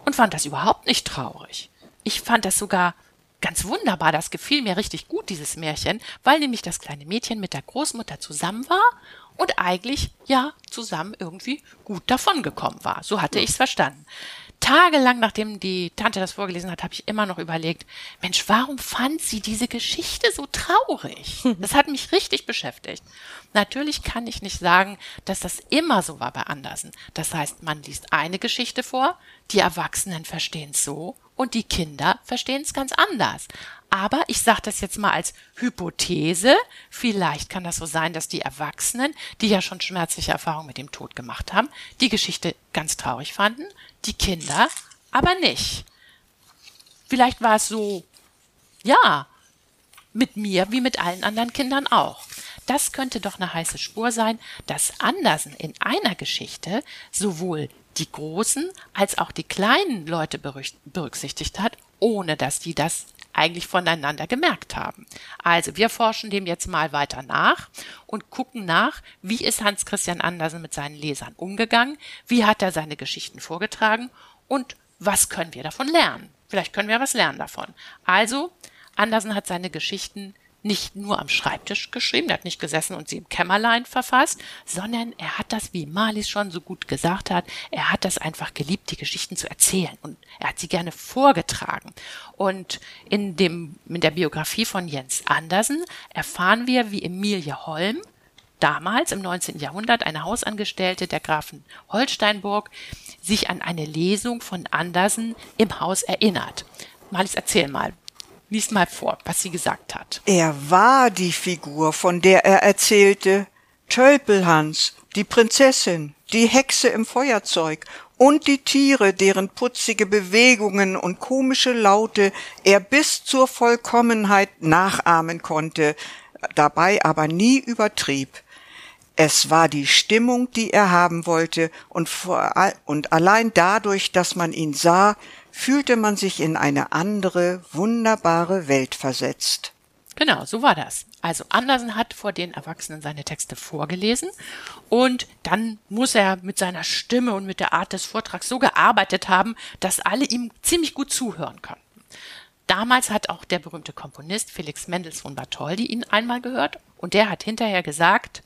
und fand das überhaupt nicht traurig. Ich fand das sogar ganz wunderbar. Das gefiel mir richtig gut, dieses Märchen, weil nämlich das kleine Mädchen mit der Großmutter zusammen war und eigentlich ja zusammen irgendwie gut davongekommen war. So hatte ich's verstanden. Tagelang, nachdem die Tante das vorgelesen hat, habe ich immer noch überlegt, Mensch, warum fand sie diese Geschichte so traurig? Das hat mich richtig beschäftigt. Natürlich kann ich nicht sagen, dass das immer so war bei Andersen. Das heißt, man liest eine Geschichte vor, die Erwachsenen verstehen es so und die Kinder verstehen es ganz anders. Aber ich sage das jetzt mal als Hypothese. Vielleicht kann das so sein, dass die Erwachsenen, die ja schon schmerzliche Erfahrungen mit dem Tod gemacht haben, die Geschichte ganz traurig fanden, die Kinder aber nicht. Vielleicht war es so, ja, mit mir wie mit allen anderen Kindern auch. Das könnte doch eine heiße Spur sein, dass Andersen in einer Geschichte sowohl die großen als auch die kleinen Leute berücksichtigt hat, ohne dass die das eigentlich voneinander gemerkt haben. Also wir forschen dem jetzt mal weiter nach und gucken nach, wie ist Hans Christian Andersen mit seinen Lesern umgegangen, wie hat er seine Geschichten vorgetragen und was können wir davon lernen. Vielleicht können wir was lernen davon. Also, Andersen hat seine Geschichten nicht nur am Schreibtisch geschrieben, er hat nicht gesessen und sie im Kämmerlein verfasst, sondern er hat das, wie Marlies schon so gut gesagt hat, er hat das einfach geliebt, die Geschichten zu erzählen und er hat sie gerne vorgetragen. Und in dem, in der Biografie von Jens Andersen erfahren wir, wie Emilie Holm, damals im 19. Jahrhundert eine Hausangestellte der Grafen Holsteinburg, sich an eine Lesung von Andersen im Haus erinnert. Marlies, erzähl mal. Lies mal vor, was sie gesagt hat. Er war die Figur, von der er erzählte. Tölpelhans, die Prinzessin, die Hexe im Feuerzeug und die Tiere, deren putzige Bewegungen und komische Laute er bis zur Vollkommenheit nachahmen konnte, dabei aber nie übertrieb. Es war die Stimmung, die er haben wollte, und, vor, und allein dadurch, dass man ihn sah, fühlte man sich in eine andere, wunderbare Welt versetzt. Genau, so war das. Also Andersen hat vor den Erwachsenen seine Texte vorgelesen und dann muss er mit seiner Stimme und mit der Art des Vortrags so gearbeitet haben, dass alle ihm ziemlich gut zuhören konnten. Damals hat auch der berühmte Komponist Felix Mendelssohn Bartholdy ihn einmal gehört und der hat hinterher gesagt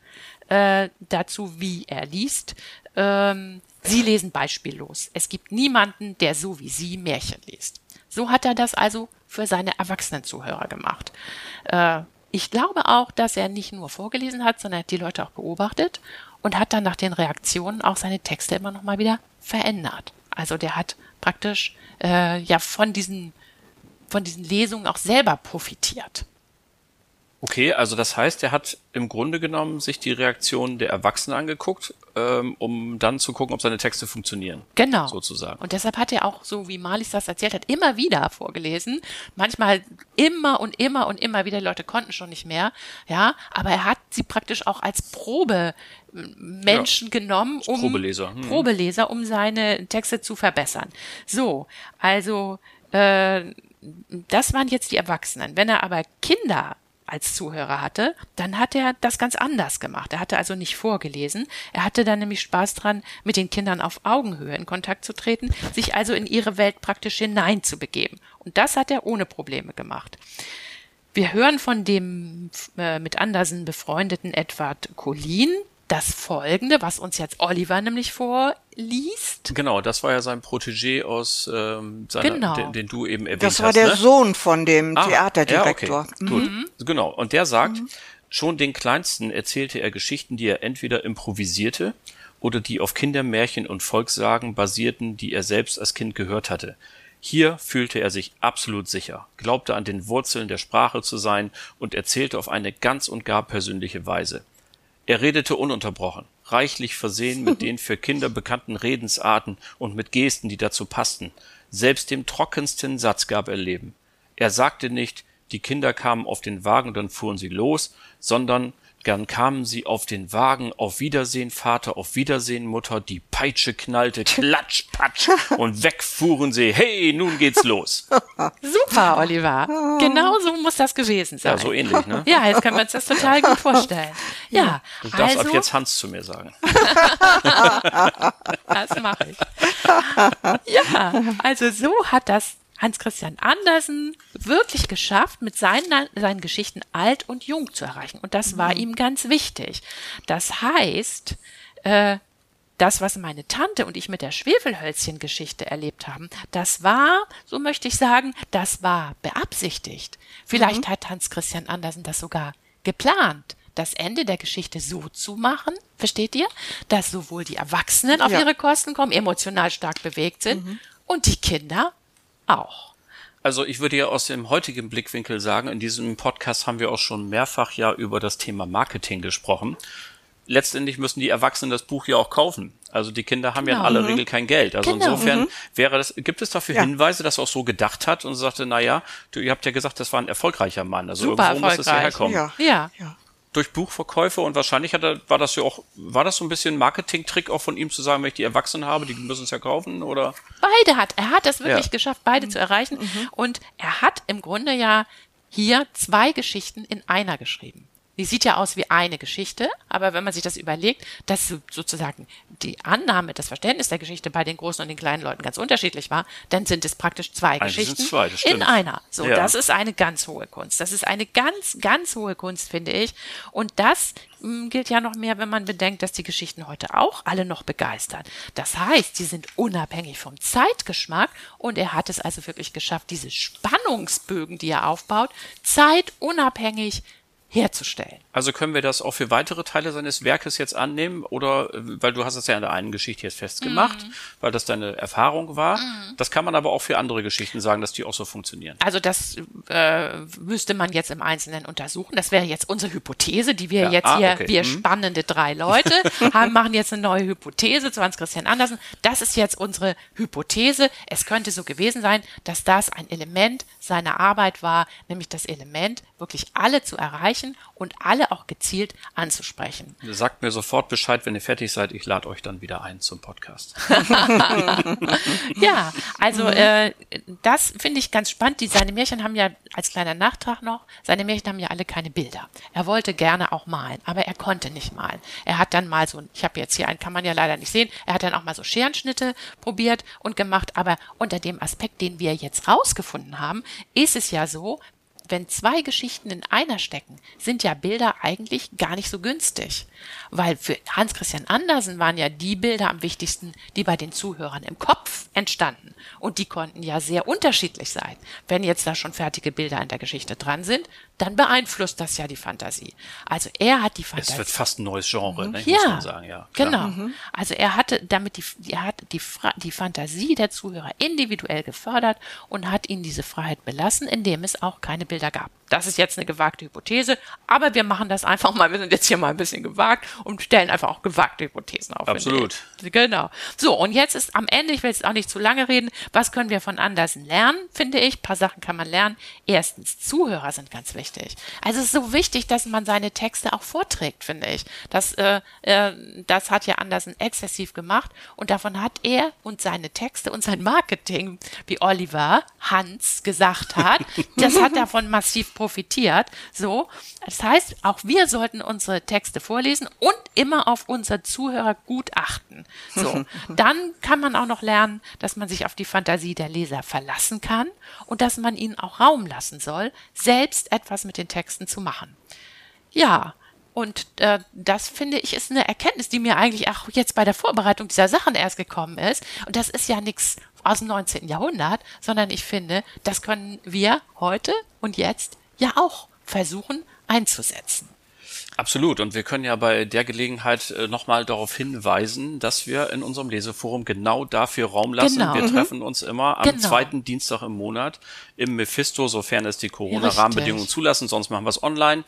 äh, dazu, wie er liest, ähm, Sie lesen beispiellos. Es gibt niemanden, der so wie Sie Märchen liest. So hat er das also für seine Erwachsenenzuhörer gemacht. Äh, ich glaube auch, dass er nicht nur vorgelesen hat, sondern er hat die Leute auch beobachtet und hat dann nach den Reaktionen auch seine Texte immer noch mal wieder verändert. Also der hat praktisch äh, ja von diesen von diesen Lesungen auch selber profitiert. Okay, also das heißt, er hat im Grunde genommen sich die Reaktionen der Erwachsenen angeguckt, ähm, um dann zu gucken, ob seine Texte funktionieren. Genau. Sozusagen. Und deshalb hat er auch, so wie Marlies das erzählt hat, immer wieder vorgelesen. Manchmal immer und immer und immer wieder. Die Leute konnten schon nicht mehr. Ja, aber er hat sie praktisch auch als Probe Menschen genommen, um Probeleser. Hm. Probeleser, um seine Texte zu verbessern. So, also äh, das waren jetzt die Erwachsenen. Wenn er aber Kinder als Zuhörer hatte, dann hat er das ganz anders gemacht. Er hatte also nicht vorgelesen. Er hatte dann nämlich Spaß dran, mit den Kindern auf Augenhöhe in Kontakt zu treten, sich also in ihre Welt praktisch hineinzubegeben. Und das hat er ohne Probleme gemacht. Wir hören von dem äh, mit Andersen befreundeten Edward Collin, das Folgende, was uns jetzt Oliver nämlich vorliest. Genau, das war ja sein Protégé aus ähm, seiner, Genau. den, den du eben erwähnt hast. Das war der ne? Sohn von dem Ah, Theaterdirektor. Ja, okay. Gut, genau. Und der sagt, schon den Kleinsten erzählte er Geschichten, die er entweder improvisierte oder die auf Kindermärchen und Volkssagen basierten, die er selbst als Kind gehört hatte. Hier fühlte er sich absolut sicher, glaubte an den Wurzeln der Sprache zu sein und erzählte auf eine ganz und gar persönliche Weise. Er redete ununterbrochen, reichlich versehen mit den für Kinder bekannten Redensarten und mit Gesten, die dazu passten. Selbst dem trockensten Satz gab er Leben. Er sagte nicht, die Kinder kamen auf den Wagen, dann fuhren sie los, sondern gern kamen sie auf den Wagen, auf Wiedersehen, Vater, auf Wiedersehen, Mutter, die Peitsche knallte, klatsch, patsch, und weg fuhren sie, hey, nun geht's los. Super, Oliver. Genau so muss das gewesen sein. Ja, so ähnlich, ne? Ja, jetzt können wir uns das total gut vorstellen. Ja, Du darfst also, ab jetzt Hans zu mir sagen. das mache ich. Ja, also so hat das Hans-Christian Andersen wirklich geschafft, mit seinen, seinen Geschichten alt und jung zu erreichen. Und das war ihm ganz wichtig. Das heißt, äh, das, was meine Tante und ich mit der Schwefelhölzchen-Geschichte erlebt haben, das war, so möchte ich sagen, das war beabsichtigt. Vielleicht hat Hans Christian Andersen das sogar geplant, das Ende der Geschichte so zu machen, versteht ihr, dass sowohl die Erwachsenen auf Ja. ihre Kosten kommen, emotional stark bewegt sind und die Kinder auch. Also ich würde ja aus dem heutigen Blickwinkel sagen, in diesem Podcast haben wir auch schon mehrfach ja über das Thema Marketing gesprochen. Letztendlich müssen die Erwachsenen das Buch ja auch kaufen. Also die Kinder haben ja in Genau. aller Regel kein Geld. Also Genau. insofern wäre das, gibt es dafür Ja. Hinweise, dass er auch so gedacht hat und sagte, na ja, du, ihr habt ja gesagt, das war ein erfolgreicher Mann. Also Super irgendwo muss das ja herkommen. Ja. Ja. Ja. Durch Buchverkäufe und wahrscheinlich hat er, war das ja auch, war das so ein bisschen Marketing-Trick auch von ihm zu sagen, wenn ich die Erwachsenen habe, die müssen es ja kaufen oder? Beide hat. Er hat es wirklich Ja. geschafft, beide zu erreichen. Und er hat im Grunde ja hier zwei Geschichten in einer geschrieben. Die sieht ja aus wie eine Geschichte, aber wenn man sich das überlegt, dass so- sozusagen die Annahme, das Verständnis der Geschichte bei den großen und den kleinen Leuten ganz unterschiedlich war, dann sind es praktisch zwei Eigentlich Geschichten zwei, in einer. So, Ja. das ist eine ganz hohe Kunst. Das ist eine ganz, ganz hohe Kunst, finde ich. Und das mh, gilt ja noch mehr, wenn man bedenkt, dass die Geschichten heute auch alle noch begeistern. Das heißt, sie sind unabhängig vom Zeitgeschmack und er hat es also wirklich geschafft, diese Spannungsbögen, die er aufbaut, zeitunabhängig herzustellen. Also können wir das auch für weitere Teile seines Werkes jetzt annehmen oder äh, weil du hast es ja in der einen Geschichte jetzt festgemacht, Mhm. weil das deine Erfahrung war. Das kann man aber auch für andere Geschichten sagen, dass die auch so funktionieren. Also das äh, müsste man jetzt im Einzelnen untersuchen. Das wäre jetzt unsere Hypothese, die wir Ja, jetzt ah, hier, okay. wir Mhm. spannende drei Leute, haben, machen jetzt eine neue Hypothese zu Hans-Christian Andersen. Das ist jetzt unsere Hypothese. Es könnte so gewesen sein, dass das ein Element seiner Arbeit war, nämlich das Element, wirklich alle zu erreichen und alle auch gezielt anzusprechen. Sagt mir sofort Bescheid, wenn ihr fertig seid. Ich lade euch dann wieder ein zum Podcast. Ja, also Mhm. äh, das finde ich ganz spannend. Die, seine Märchen haben ja, als kleiner Nachtrag noch, seine Märchen haben ja alle keine Bilder. Er wollte gerne auch malen, aber er konnte nicht malen. Er hat dann mal so, ich habe jetzt hier einen, kann man ja leider nicht sehen, er hat dann auch mal so Scherenschnitte probiert und gemacht, aber unter dem Aspekt, den wir jetzt rausgefunden haben, ist es ja so, wenn zwei Geschichten in einer stecken, sind ja Bilder eigentlich gar nicht so günstig. Weil für Hans Christian Andersen waren ja die Bilder am wichtigsten, die bei den Zuhörern im Kopf entstanden. Und die konnten ja sehr unterschiedlich sein. Wenn jetzt da schon fertige Bilder in der Geschichte dran sind, dann beeinflusst das ja die Fantasie. Also er hat die Es Fantasie. wird fast ein neues Genre, ne? Ja, muss man sagen. Ja, klar. genau. Also er hatte damit die, er hat die, die Fantasie der Zuhörer individuell gefördert und hat ihnen diese Freiheit belassen, indem es auch keine Bilder gab. Das ist jetzt eine gewagte Hypothese, aber wir machen das einfach mal. Wir sind jetzt hier mal ein bisschen gewagt und stellen einfach auch gewagte Hypothesen auf. Absolut. Genau. So, und jetzt ist am Ende, ich will jetzt auch nicht zu lange reden, was können wir von Andersen lernen, finde ich. Ein paar Sachen kann man lernen. Erstens, Zuhörer sind ganz wichtig. Also es ist so wichtig, dass man seine Texte auch vorträgt, finde ich. Das, äh, äh, das hat ja Andersen exzessiv gemacht und davon hat er und seine Texte und sein Marketing, wie Oliver Hans gesagt hat, das hat davon massiv profitiert. So, das heißt, auch wir sollten unsere Texte vorlesen und immer auf unsere Zuhörer gut achten. So, dann kann man auch noch lernen, dass man sich auf die Fantasie der Leser verlassen kann und dass man ihnen auch Raum lassen soll, selbst etwas mit den Texten zu machen. Ja, Und äh, das finde ich ist eine Erkenntnis, die mir eigentlich auch jetzt bei der Vorbereitung dieser Sachen erst gekommen ist. Und das ist ja nichts aus dem 19. Jahrhundert, sondern ich finde, das können wir heute und jetzt ja auch versuchen einzusetzen. Absolut. Und wir können ja bei der Gelegenheit äh, nochmal darauf hinweisen, dass wir in unserem Leseforum genau dafür Raum lassen. Genau. Wir mhm. treffen uns immer am genau. zweiten Dienstag im Monat im Mephisto, sofern es die Corona-Rahmenbedingungen zulassen. Sonst machen wir es online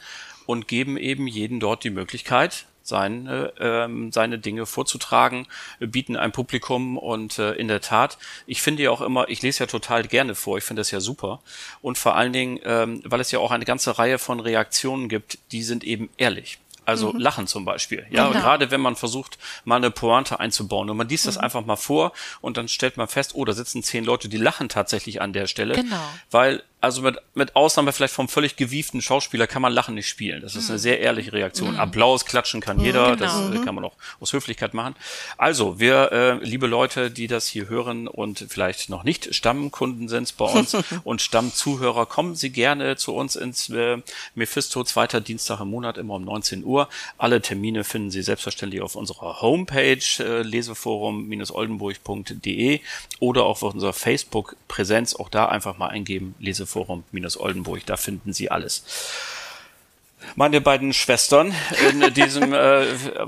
und geben eben jeden dort die Möglichkeit, seine, ähm, seine Dinge vorzutragen, bieten ein Publikum und äh, in der Tat, ich finde ja auch immer, ich lese ja total gerne vor, ich finde das ja super und vor allen Dingen, ähm, weil es ja auch eine ganze Reihe von Reaktionen gibt, die sind eben ehrlich. Also mhm. Lachen zum Beispiel. Ja, genau. gerade wenn man versucht, mal eine Pointe einzubauen und man liest das mhm. einfach mal vor und dann stellt man fest, oh, da sitzen zehn Leute, die lachen tatsächlich an der Stelle. Genau. Weil also mit, mit Ausnahme vielleicht vom völlig gewieften Schauspieler kann man Lachen nicht spielen. Das ist eine mhm. sehr ehrliche Reaktion. Mhm. Applaus, klatschen kann mhm, jeder, genau. das äh, mhm. kann man auch aus Höflichkeit machen. Also, wir, äh, liebe Leute, die das hier hören und vielleicht noch nicht Stammkunden sind bei uns und Stammzuhörer, kommen Sie gerne zu uns ins äh, Mephisto, zweiter Dienstag im Monat, immer um 19 Uhr. Alle Termine finden Sie selbstverständlich auf unserer Homepage äh, leseforum-oldenburg.de oder auch auf unserer Facebook-Präsenz. Auch da einfach mal eingeben, Leseforum Forum-Oldenburg. Da finden Sie alles. Meine beiden Schwestern in diesem äh,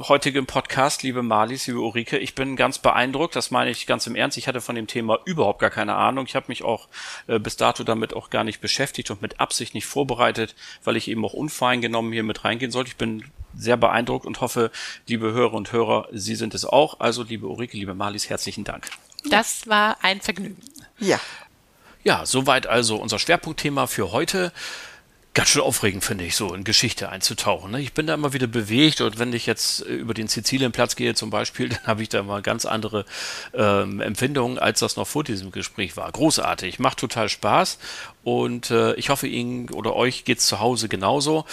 heutigen Podcast, liebe Marlies, liebe Ulrike, ich bin ganz beeindruckt, das meine ich ganz im Ernst. Ich hatte von dem Thema überhaupt gar keine Ahnung. Ich habe mich auch äh, bis dato damit auch gar nicht beschäftigt und mit Absicht nicht vorbereitet, weil ich eben auch unvoreingenommen hier mit reingehen sollte. Ich bin sehr beeindruckt und hoffe, liebe Hörer und Hörer, Sie sind es auch. Also, liebe Ulrike, liebe Marlies, herzlichen Dank. Das war ein Vergnügen. Ja. Ja, soweit also unser Schwerpunktthema für heute. Ganz schön aufregend finde ich, so in Geschichte einzutauchen. Ne? Ich bin da immer wieder bewegt und wenn ich jetzt äh, über den Sizilienplatz gehe zum Beispiel, dann habe ich da mal ganz andere ähm, Empfindungen, als das noch vor diesem Gespräch war. Großartig, macht total Spaß und äh, ich hoffe Ihnen oder euch geht's zu Hause genauso.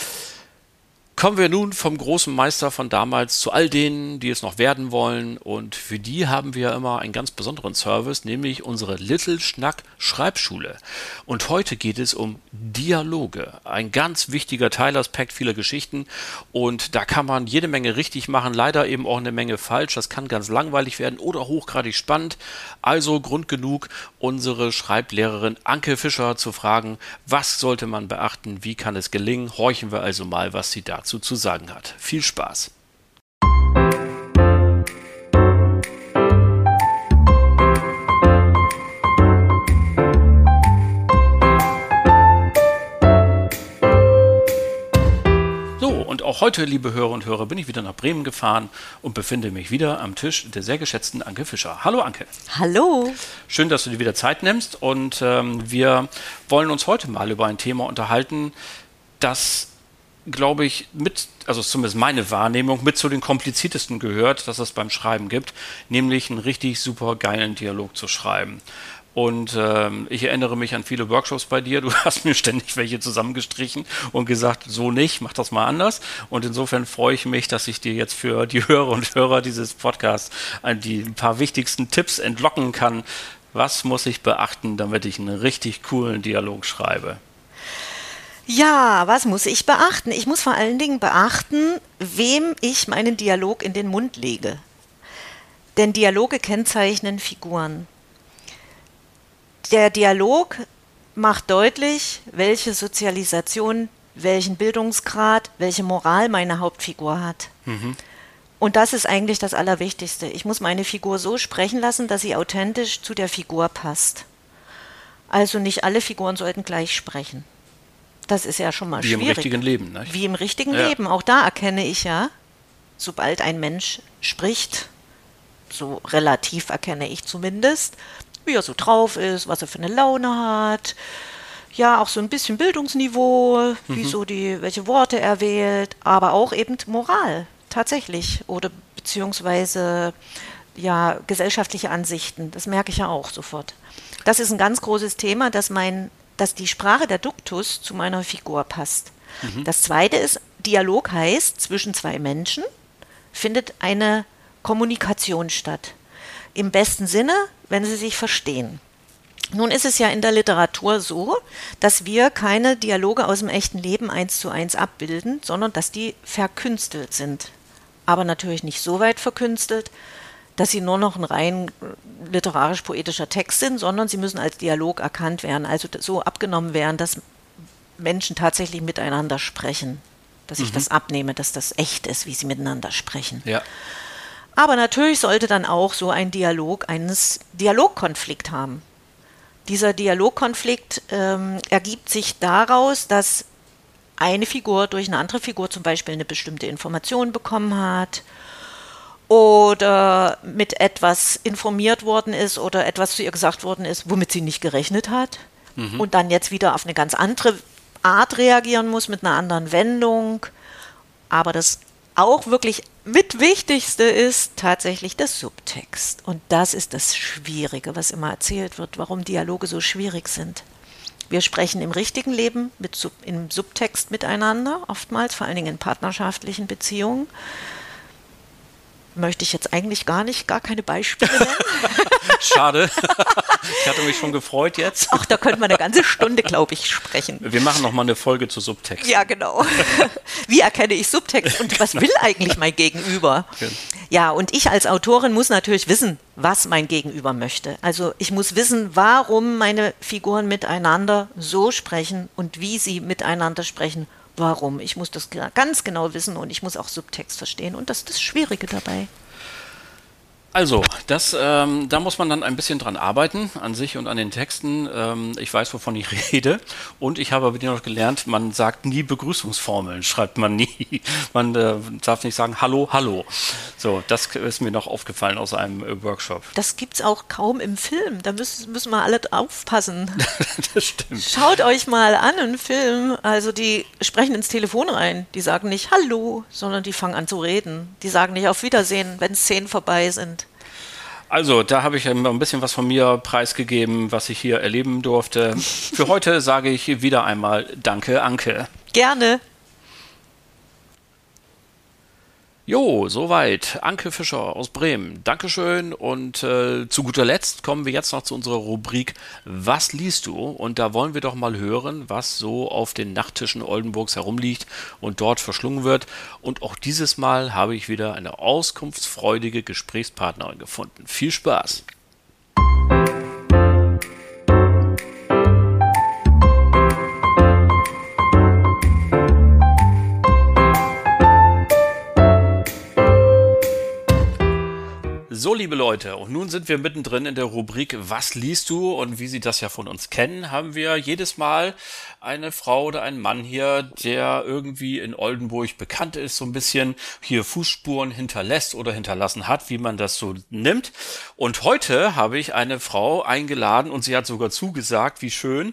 Kommen wir nun vom großen Meister von damals zu all denen, die es noch werden wollen. Und für die haben wir immer einen ganz besonderen Service, nämlich unsere Little Schnack Schreibschule. Und heute geht es um Dialoge. Ein ganz wichtiger Teilaspekt vieler Geschichten. Und da kann man jede Menge richtig machen, leider eben auch eine Menge falsch. Das kann ganz langweilig werden oder hochgradig spannend. Also Grund genug, unsere Schreiblehrerin Anke Fischer zu fragen, was sollte man beachten, wie kann es gelingen. Horchen wir also mal, was sie dazu dazu zu sagen hat. Viel Spaß! Und auch heute, liebe Hörer und Hörer, bin ich wieder nach Bremen gefahren und befinde mich wieder am Tisch der sehr geschätzten Anke Fischer. Hallo Anke. Hallo. Schön, dass du dir wieder Zeit nimmst und ähm, wir wollen uns heute mal über ein Thema unterhalten, das glaube ich, mit, also zumindest meine Wahrnehmung, mit zu den kompliziertesten gehört, dass es beim Schreiben gibt, nämlich einen richtig super geilen Dialog zu schreiben. Und ähm, ich erinnere mich an viele Workshops bei dir. Du hast mir ständig welche zusammengestrichen und gesagt, so nicht, mach das mal anders. Und insofern freue ich mich, dass ich dir jetzt für die Hörer und Hörer dieses Podcasts die ein paar wichtigsten Tipps entlocken kann. Was muss ich beachten, damit ich einen richtig coolen Dialog schreibe? Ja, was muss ich beachten? Ich muss vor allen Dingen beachten, wem ich meinen Dialog in den Mund lege. Denn Dialoge kennzeichnen Figuren. Der Dialog macht deutlich, welche Sozialisation, welchen Bildungsgrad, welche Moral meine Hauptfigur hat. Mhm. Und das ist eigentlich das Allerwichtigste. Ich muss meine Figur so sprechen lassen, dass sie authentisch zu der Figur passt. Also nicht alle Figuren sollten gleich sprechen. Das ist ja schon mal Wie schwierig. Wie im richtigen Leben. Ne? Wie im richtigen ja. Leben. Auch da erkenne ich ja, sobald ein Mensch spricht, so relativ erkenne ich zumindest, wie er so drauf ist, was er für eine Laune hat. Ja, auch so ein bisschen Bildungsniveau, mhm. wie so die, welche Worte er wählt, aber auch eben Moral, tatsächlich. Oder beziehungsweise ja, gesellschaftliche Ansichten. Das merke ich ja auch sofort. Das ist ein ganz großes Thema, dass mein dass die Sprache der Duktus zu meiner Figur passt. Mhm. Das zweite ist, Dialog heißt, zwischen zwei Menschen findet eine Kommunikation statt. Im besten Sinne, wenn sie sich verstehen. Nun ist es ja in der Literatur so, dass wir keine Dialoge aus dem echten Leben eins zu eins abbilden, sondern dass die verkünstelt sind. Aber natürlich nicht so weit verkünstelt, dass sie nur noch ein rein literarisch-poetischer Text sind, sondern sie müssen als Dialog erkannt werden, also so abgenommen werden, dass Menschen tatsächlich miteinander sprechen. Dass ich mhm. das abnehme, dass das echt ist, wie sie miteinander sprechen. Ja. Aber natürlich sollte dann auch so ein Dialog eines Dialogkonflikt haben. Dieser Dialogkonflikt ähm, ergibt sich daraus, dass eine Figur durch eine andere Figur zum Beispiel eine bestimmte Information bekommen hat oder mit etwas informiert worden ist oder etwas zu ihr gesagt worden ist, womit sie nicht gerechnet hat mhm. und dann jetzt wieder auf eine ganz andere Art reagieren muss mit einer anderen Wendung. Aber das auch wirklich mit Wichtigste ist tatsächlich der Subtext. Und das ist das Schwierige, was immer erzählt wird, warum Dialoge so schwierig sind. Wir sprechen im richtigen Leben mit im Subtext miteinander, oftmals, vor allen Dingen in partnerschaftlichen Beziehungen möchte ich jetzt eigentlich gar nicht, gar keine Beispiele nennen. Schade. Ich hatte mich schon gefreut jetzt. Ach, da könnte man eine ganze Stunde, glaube ich, sprechen. Wir machen noch mal eine Folge zu Subtext. Ja, genau. Wie erkenne ich Subtext und was will eigentlich mein Gegenüber? Ja, und ich als Autorin muss natürlich wissen, was mein Gegenüber möchte. Also ich muss wissen, warum meine Figuren miteinander so sprechen und wie sie miteinander sprechen warum. Ich muss das ganz genau wissen und ich muss auch Subtext verstehen und das ist das Schwierige dabei. Also, das, ähm, da muss man dann ein bisschen dran arbeiten, an sich und an den Texten. Ähm, ich weiß, wovon ich rede. Und ich habe aber noch gelernt, man sagt nie Begrüßungsformeln, schreibt man nie. Man äh, darf nicht sagen Hallo, Hallo. So, das ist mir noch aufgefallen aus einem äh, Workshop. Das gibt es auch kaum im Film. Da müssen, müssen wir alle aufpassen. das stimmt. Schaut euch mal an einen Film. Also, die sprechen ins Telefon rein. Die sagen nicht Hallo, sondern die fangen an zu reden. Die sagen nicht Auf Wiedersehen, wenn Szenen vorbei sind. Also, da habe ich ein bisschen was von mir preisgegeben, was ich hier erleben durfte. Für heute sage ich wieder einmal Danke, Anke. Gerne. Jo, soweit. Anke Fischer aus Bremen. Dankeschön. Und äh, zu guter Letzt kommen wir jetzt noch zu unserer Rubrik Was liest du? Und da wollen wir doch mal hören, was so auf den Nachttischen Oldenburgs herumliegt und dort verschlungen wird. Und auch dieses Mal habe ich wieder eine auskunftsfreudige Gesprächspartnerin gefunden. Viel Spaß! So, liebe Leute, und nun sind wir mittendrin in der Rubrik Was liest du? Und wie Sie das ja von uns kennen, haben wir jedes Mal eine Frau oder einen Mann hier, der irgendwie in Oldenburg bekannt ist, so ein bisschen hier Fußspuren hinterlässt oder hinterlassen hat, wie man das so nimmt. Und heute habe ich eine Frau eingeladen und sie hat sogar zugesagt, wie schön,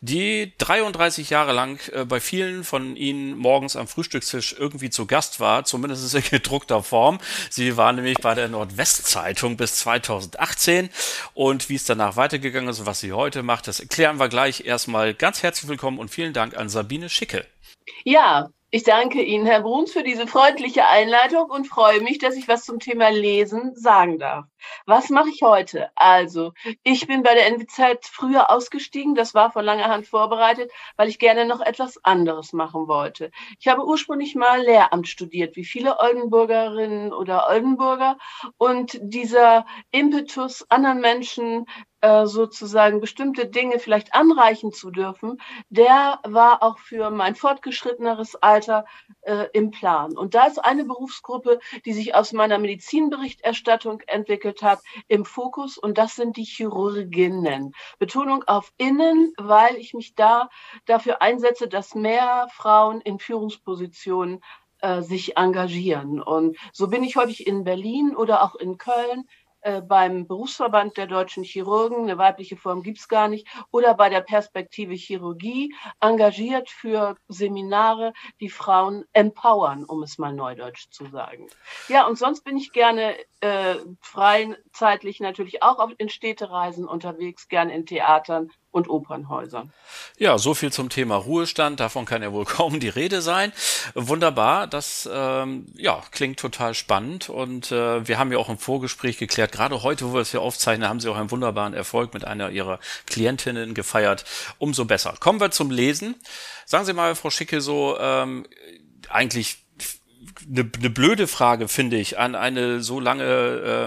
die 33 Jahre lang äh, bei vielen von Ihnen morgens am Frühstückstisch irgendwie zu Gast war, zumindest in gedruckter Form. Sie war nämlich bei der Nordwestzeitung bis 2018 und wie es danach weitergegangen ist und was sie heute macht, das erklären wir gleich. Erstmal ganz herzlich willkommen und vielen Dank an Sabine Schicke. Ja, ich danke Ihnen, Herr Bruns, für diese freundliche Einleitung und freue mich, dass ich was zum Thema Lesen sagen darf. Was mache ich heute? Also, ich bin bei der NWZ früher ausgestiegen. Das war von langer Hand vorbereitet, weil ich gerne noch etwas anderes machen wollte. Ich habe ursprünglich mal Lehramt studiert, wie viele Oldenburgerinnen oder Oldenburger. Und dieser Impetus, anderen Menschen äh, sozusagen bestimmte Dinge vielleicht anreichen zu dürfen, der war auch für mein fortgeschritteneres Alter äh, im Plan. Und da ist eine Berufsgruppe, die sich aus meiner Medizinberichterstattung entwickelt hat, im Fokus und das sind die Chirurginnen. Betonung auf innen, weil ich mich da dafür einsetze, dass mehr Frauen in Führungspositionen äh, sich engagieren. Und so bin ich häufig in Berlin oder auch in Köln äh, beim Berufsverband der deutschen Chirurgen, eine weibliche Form gibt es gar nicht, oder bei der Perspektive Chirurgie engagiert für Seminare, die Frauen empowern, um es mal neudeutsch zu sagen. Ja, und sonst bin ich gerne äh, frei, zeitlich natürlich auch in Städtereisen unterwegs, gerne in Theatern und Opernhäusern. Ja, so viel zum Thema Ruhestand. Davon kann ja wohl kaum die Rede sein. Wunderbar, das ähm, ja klingt total spannend und äh, wir haben ja auch im Vorgespräch geklärt. Gerade heute, wo wir es hier aufzeichnen, haben Sie auch einen wunderbaren Erfolg mit einer Ihrer Klientinnen gefeiert. Umso besser. Kommen wir zum Lesen. Sagen Sie mal, Frau Schicke, so ähm, eigentlich eine, eine blöde Frage, finde ich, an eine so lange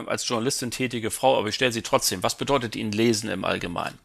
äh, als Journalistin tätige Frau, aber ich stelle sie trotzdem. Was bedeutet Ihnen Lesen im Allgemeinen?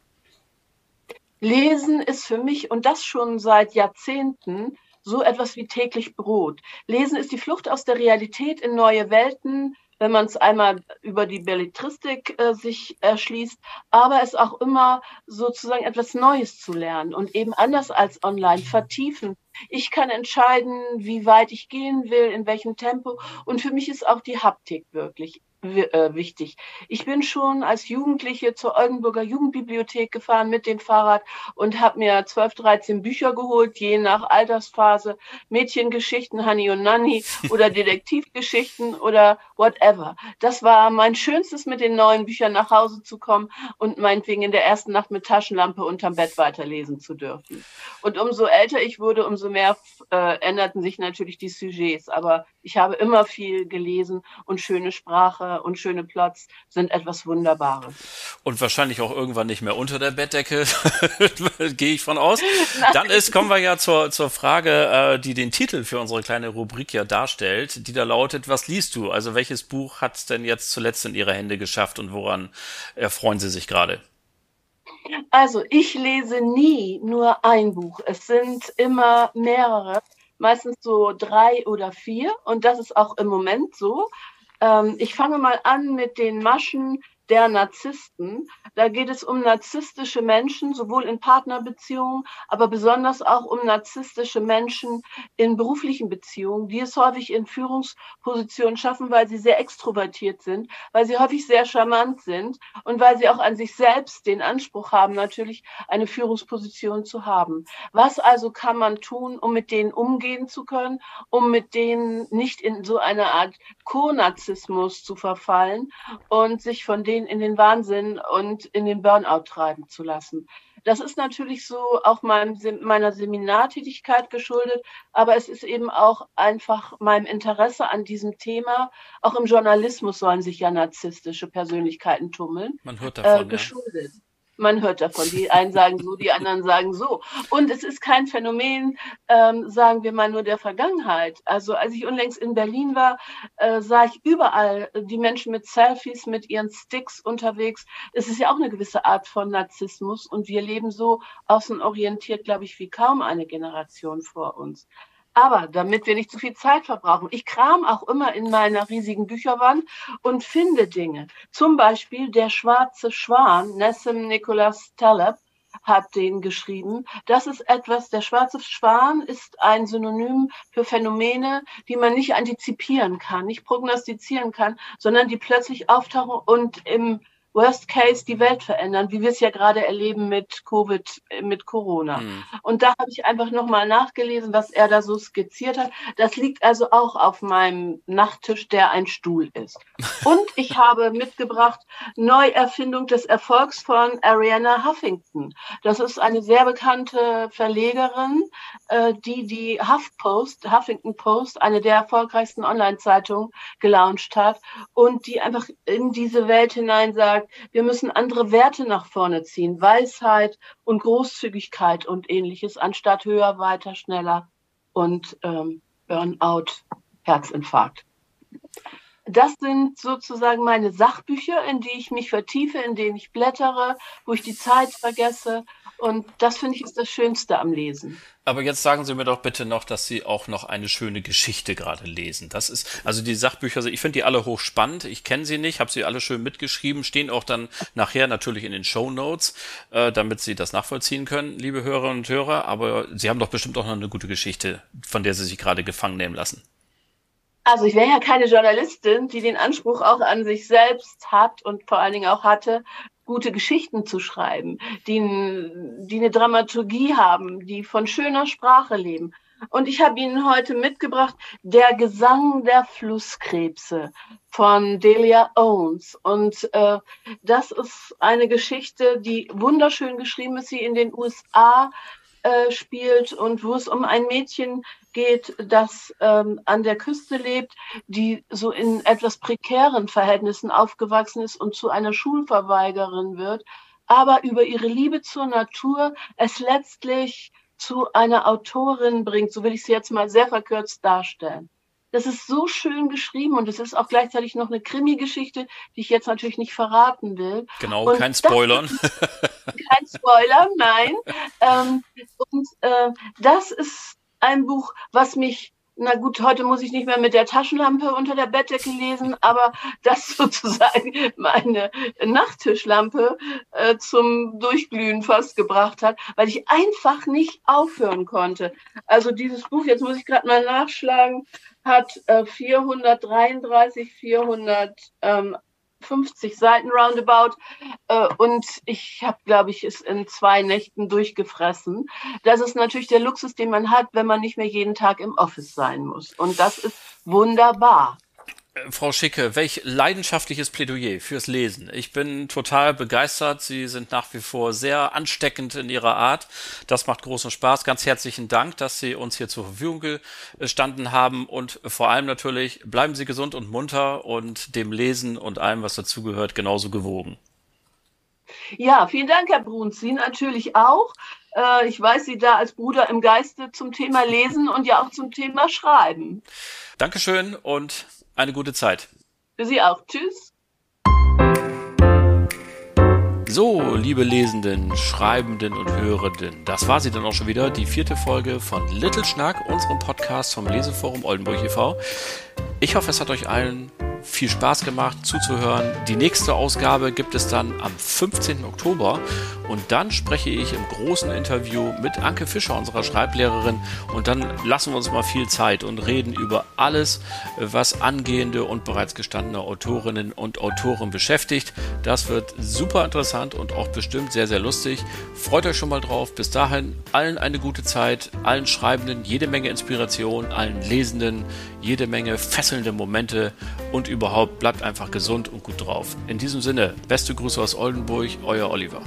Lesen ist für mich, und das schon seit Jahrzehnten, so etwas wie täglich Brot. Lesen ist die Flucht aus der Realität in neue Welten, wenn man es einmal über die Belletristik äh, sich erschließt, aber es auch immer sozusagen etwas Neues zu lernen und eben anders als online vertiefen. Ich kann entscheiden, wie weit ich gehen will, in welchem Tempo. Und für mich ist auch die Haptik wirklich wichtig. Ich bin schon als Jugendliche zur Oldenburger Jugendbibliothek gefahren mit dem Fahrrad und habe mir 12, 13 Bücher geholt, je nach Altersphase. Mädchengeschichten, Honey und Nanny oder Detektivgeschichten oder whatever. Das war mein Schönstes, mit den neuen Büchern nach Hause zu kommen und meinetwegen in der ersten Nacht mit Taschenlampe unterm Bett weiterlesen zu dürfen. Und umso älter ich wurde, umso mehr äh, änderten sich natürlich die Sujets. Aber ich habe immer viel gelesen und schöne Sprache und schöne Plots sind etwas Wunderbares. Und wahrscheinlich auch irgendwann nicht mehr unter der Bettdecke, gehe ich von aus. Nein. Dann ist, kommen wir ja zur, zur Frage, äh, die den Titel für unsere kleine Rubrik ja darstellt, die da lautet, was liest du? Also welches Buch hat es denn jetzt zuletzt in Ihre Hände geschafft und woran erfreuen Sie sich gerade? Also ich lese nie nur ein Buch. Es sind immer mehrere meistens so drei oder vier und das ist auch im Moment so. Ähm, ich fange mal an mit den Maschen der Narzissten. Da geht es um narzisstische Menschen, sowohl in Partnerbeziehungen, aber besonders auch um narzisstische Menschen in beruflichen Beziehungen, die es häufig in Führungspositionen schaffen, weil sie sehr extrovertiert sind, weil sie häufig sehr charmant sind und weil sie auch an sich selbst den Anspruch haben, natürlich eine Führungsposition zu haben. Was also kann man tun, um mit denen umgehen zu können, um mit denen nicht in so eine Art Co-Narzissmus zu verfallen und sich von denen den in den Wahnsinn und in den Burnout treiben zu lassen. Das ist natürlich so auch meinem, meiner Seminartätigkeit geschuldet, aber es ist eben auch einfach meinem Interesse an diesem Thema. Auch im Journalismus sollen sich ja narzisstische Persönlichkeiten tummeln. Man hört davon, äh, geschuldet. Ja. Man hört davon. Die einen sagen so, die anderen sagen so. Und es ist kein Phänomen, ähm, sagen wir mal, nur der Vergangenheit. Also als ich unlängst in Berlin war, äh, sah ich überall die Menschen mit Selfies, mit ihren Sticks unterwegs. Es ist ja auch eine gewisse Art von Narzissmus. Und wir leben so außenorientiert, glaube ich, wie kaum eine Generation vor uns. Aber damit wir nicht zu viel Zeit verbrauchen, ich kram auch immer in meiner riesigen Bücherwand und finde Dinge. Zum Beispiel der schwarze Schwan, Nessim Nicholas Taleb, hat den geschrieben. Das ist etwas, der schwarze Schwan ist ein Synonym für Phänomene, die man nicht antizipieren kann, nicht prognostizieren kann, sondern die plötzlich auftauchen und im Worst Case die Welt verändern, wie wir es ja gerade erleben mit Covid, mit Corona. Mhm. Und da habe ich einfach nochmal nachgelesen, was er da so skizziert hat. Das liegt also auch auf meinem Nachttisch, der ein Stuhl ist. Und ich habe mitgebracht Neuerfindung des Erfolgs von Ariana Huffington. Das ist eine sehr bekannte Verlegerin, äh, die die HuffPost, Huffington Post, eine der erfolgreichsten Online-Zeitungen, gelauncht hat und die einfach in diese Welt hinein sagt, wir müssen andere Werte nach vorne ziehen, Weisheit und Großzügigkeit und ähnliches, anstatt höher, weiter, schneller und ähm, Burnout, Herzinfarkt. Das sind sozusagen meine Sachbücher, in die ich mich vertiefe, in denen ich blättere, wo ich die Zeit vergesse und das finde ich ist das Schönste am Lesen. Aber jetzt sagen Sie mir doch bitte noch, dass Sie auch noch eine schöne Geschichte gerade lesen. Das ist, also die Sachbücher, ich finde die alle hochspannend. Ich kenne sie nicht, habe sie alle schön mitgeschrieben, stehen auch dann nachher natürlich in den Show Notes, äh, damit Sie das nachvollziehen können, liebe Hörerinnen und Hörer. Aber Sie haben doch bestimmt auch noch eine gute Geschichte, von der Sie sich gerade gefangen nehmen lassen. Also ich wäre ja keine Journalistin, die den Anspruch auch an sich selbst hat und vor allen Dingen auch hatte, gute Geschichten zu schreiben, die, die eine Dramaturgie haben, die von schöner Sprache leben. Und ich habe Ihnen heute mitgebracht Der Gesang der Flusskrebse von Delia Owens. Und äh, das ist eine Geschichte, die wunderschön geschrieben ist, sie in den USA äh, spielt und wo es um ein Mädchen geht, das ähm, an der Küste lebt, die so in etwas prekären Verhältnissen aufgewachsen ist und zu einer Schulverweigerin wird, aber über ihre Liebe zur Natur es letztlich zu einer Autorin bringt, so will ich sie jetzt mal sehr verkürzt darstellen. Das ist so schön geschrieben und es ist auch gleichzeitig noch eine Krimi-Geschichte, die ich jetzt natürlich nicht verraten will. Genau, und kein Spoilern. kein Spoiler, nein. Ähm, und äh, das ist ein Buch, was mich na gut, heute muss ich nicht mehr mit der Taschenlampe unter der Bettdecke lesen, aber das sozusagen meine Nachttischlampe äh, zum Durchglühen fast gebracht hat, weil ich einfach nicht aufhören konnte. Also dieses Buch, jetzt muss ich gerade mal nachschlagen, hat äh, 433, 400 ähm, 50 Seiten roundabout äh, und ich habe, glaube ich, es in zwei Nächten durchgefressen. Das ist natürlich der Luxus, den man hat, wenn man nicht mehr jeden Tag im Office sein muss. Und das ist wunderbar. Frau Schicke, welch leidenschaftliches Plädoyer fürs Lesen. Ich bin total begeistert. Sie sind nach wie vor sehr ansteckend in Ihrer Art. Das macht großen Spaß. Ganz herzlichen Dank, dass Sie uns hier zur Verfügung gestanden haben und vor allem natürlich bleiben Sie gesund und munter und dem Lesen und allem, was dazugehört, genauso gewogen. Ja, vielen Dank, Herr Bruns. Sie natürlich auch. Äh, ich weiß Sie da als Bruder im Geiste zum Thema Lesen und ja auch zum Thema Schreiben. Dankeschön und eine gute Zeit. Für Sie auch. Tschüss. So, liebe Lesenden, Schreibenden und Hörenden, das war sie dann auch schon wieder, die vierte Folge von Little Schnack, unserem Podcast vom Leseforum Oldenburg e.V. Ich hoffe, es hat euch allen viel Spaß gemacht zuzuhören. Die nächste Ausgabe gibt es dann am 15. Oktober und dann spreche ich im großen Interview mit Anke Fischer, unserer Schreiblehrerin und dann lassen wir uns mal viel Zeit und reden über alles, was angehende und bereits gestandene Autorinnen und Autoren beschäftigt. Das wird super interessant und auch bestimmt sehr, sehr lustig. Freut euch schon mal drauf. Bis dahin allen eine gute Zeit, allen Schreibenden jede Menge Inspiration, allen Lesenden jede Menge fesselnde Momente und überhaupt bleibt einfach gesund und gut drauf. In diesem Sinne, beste Grüße aus Oldenburg, euer Oliver.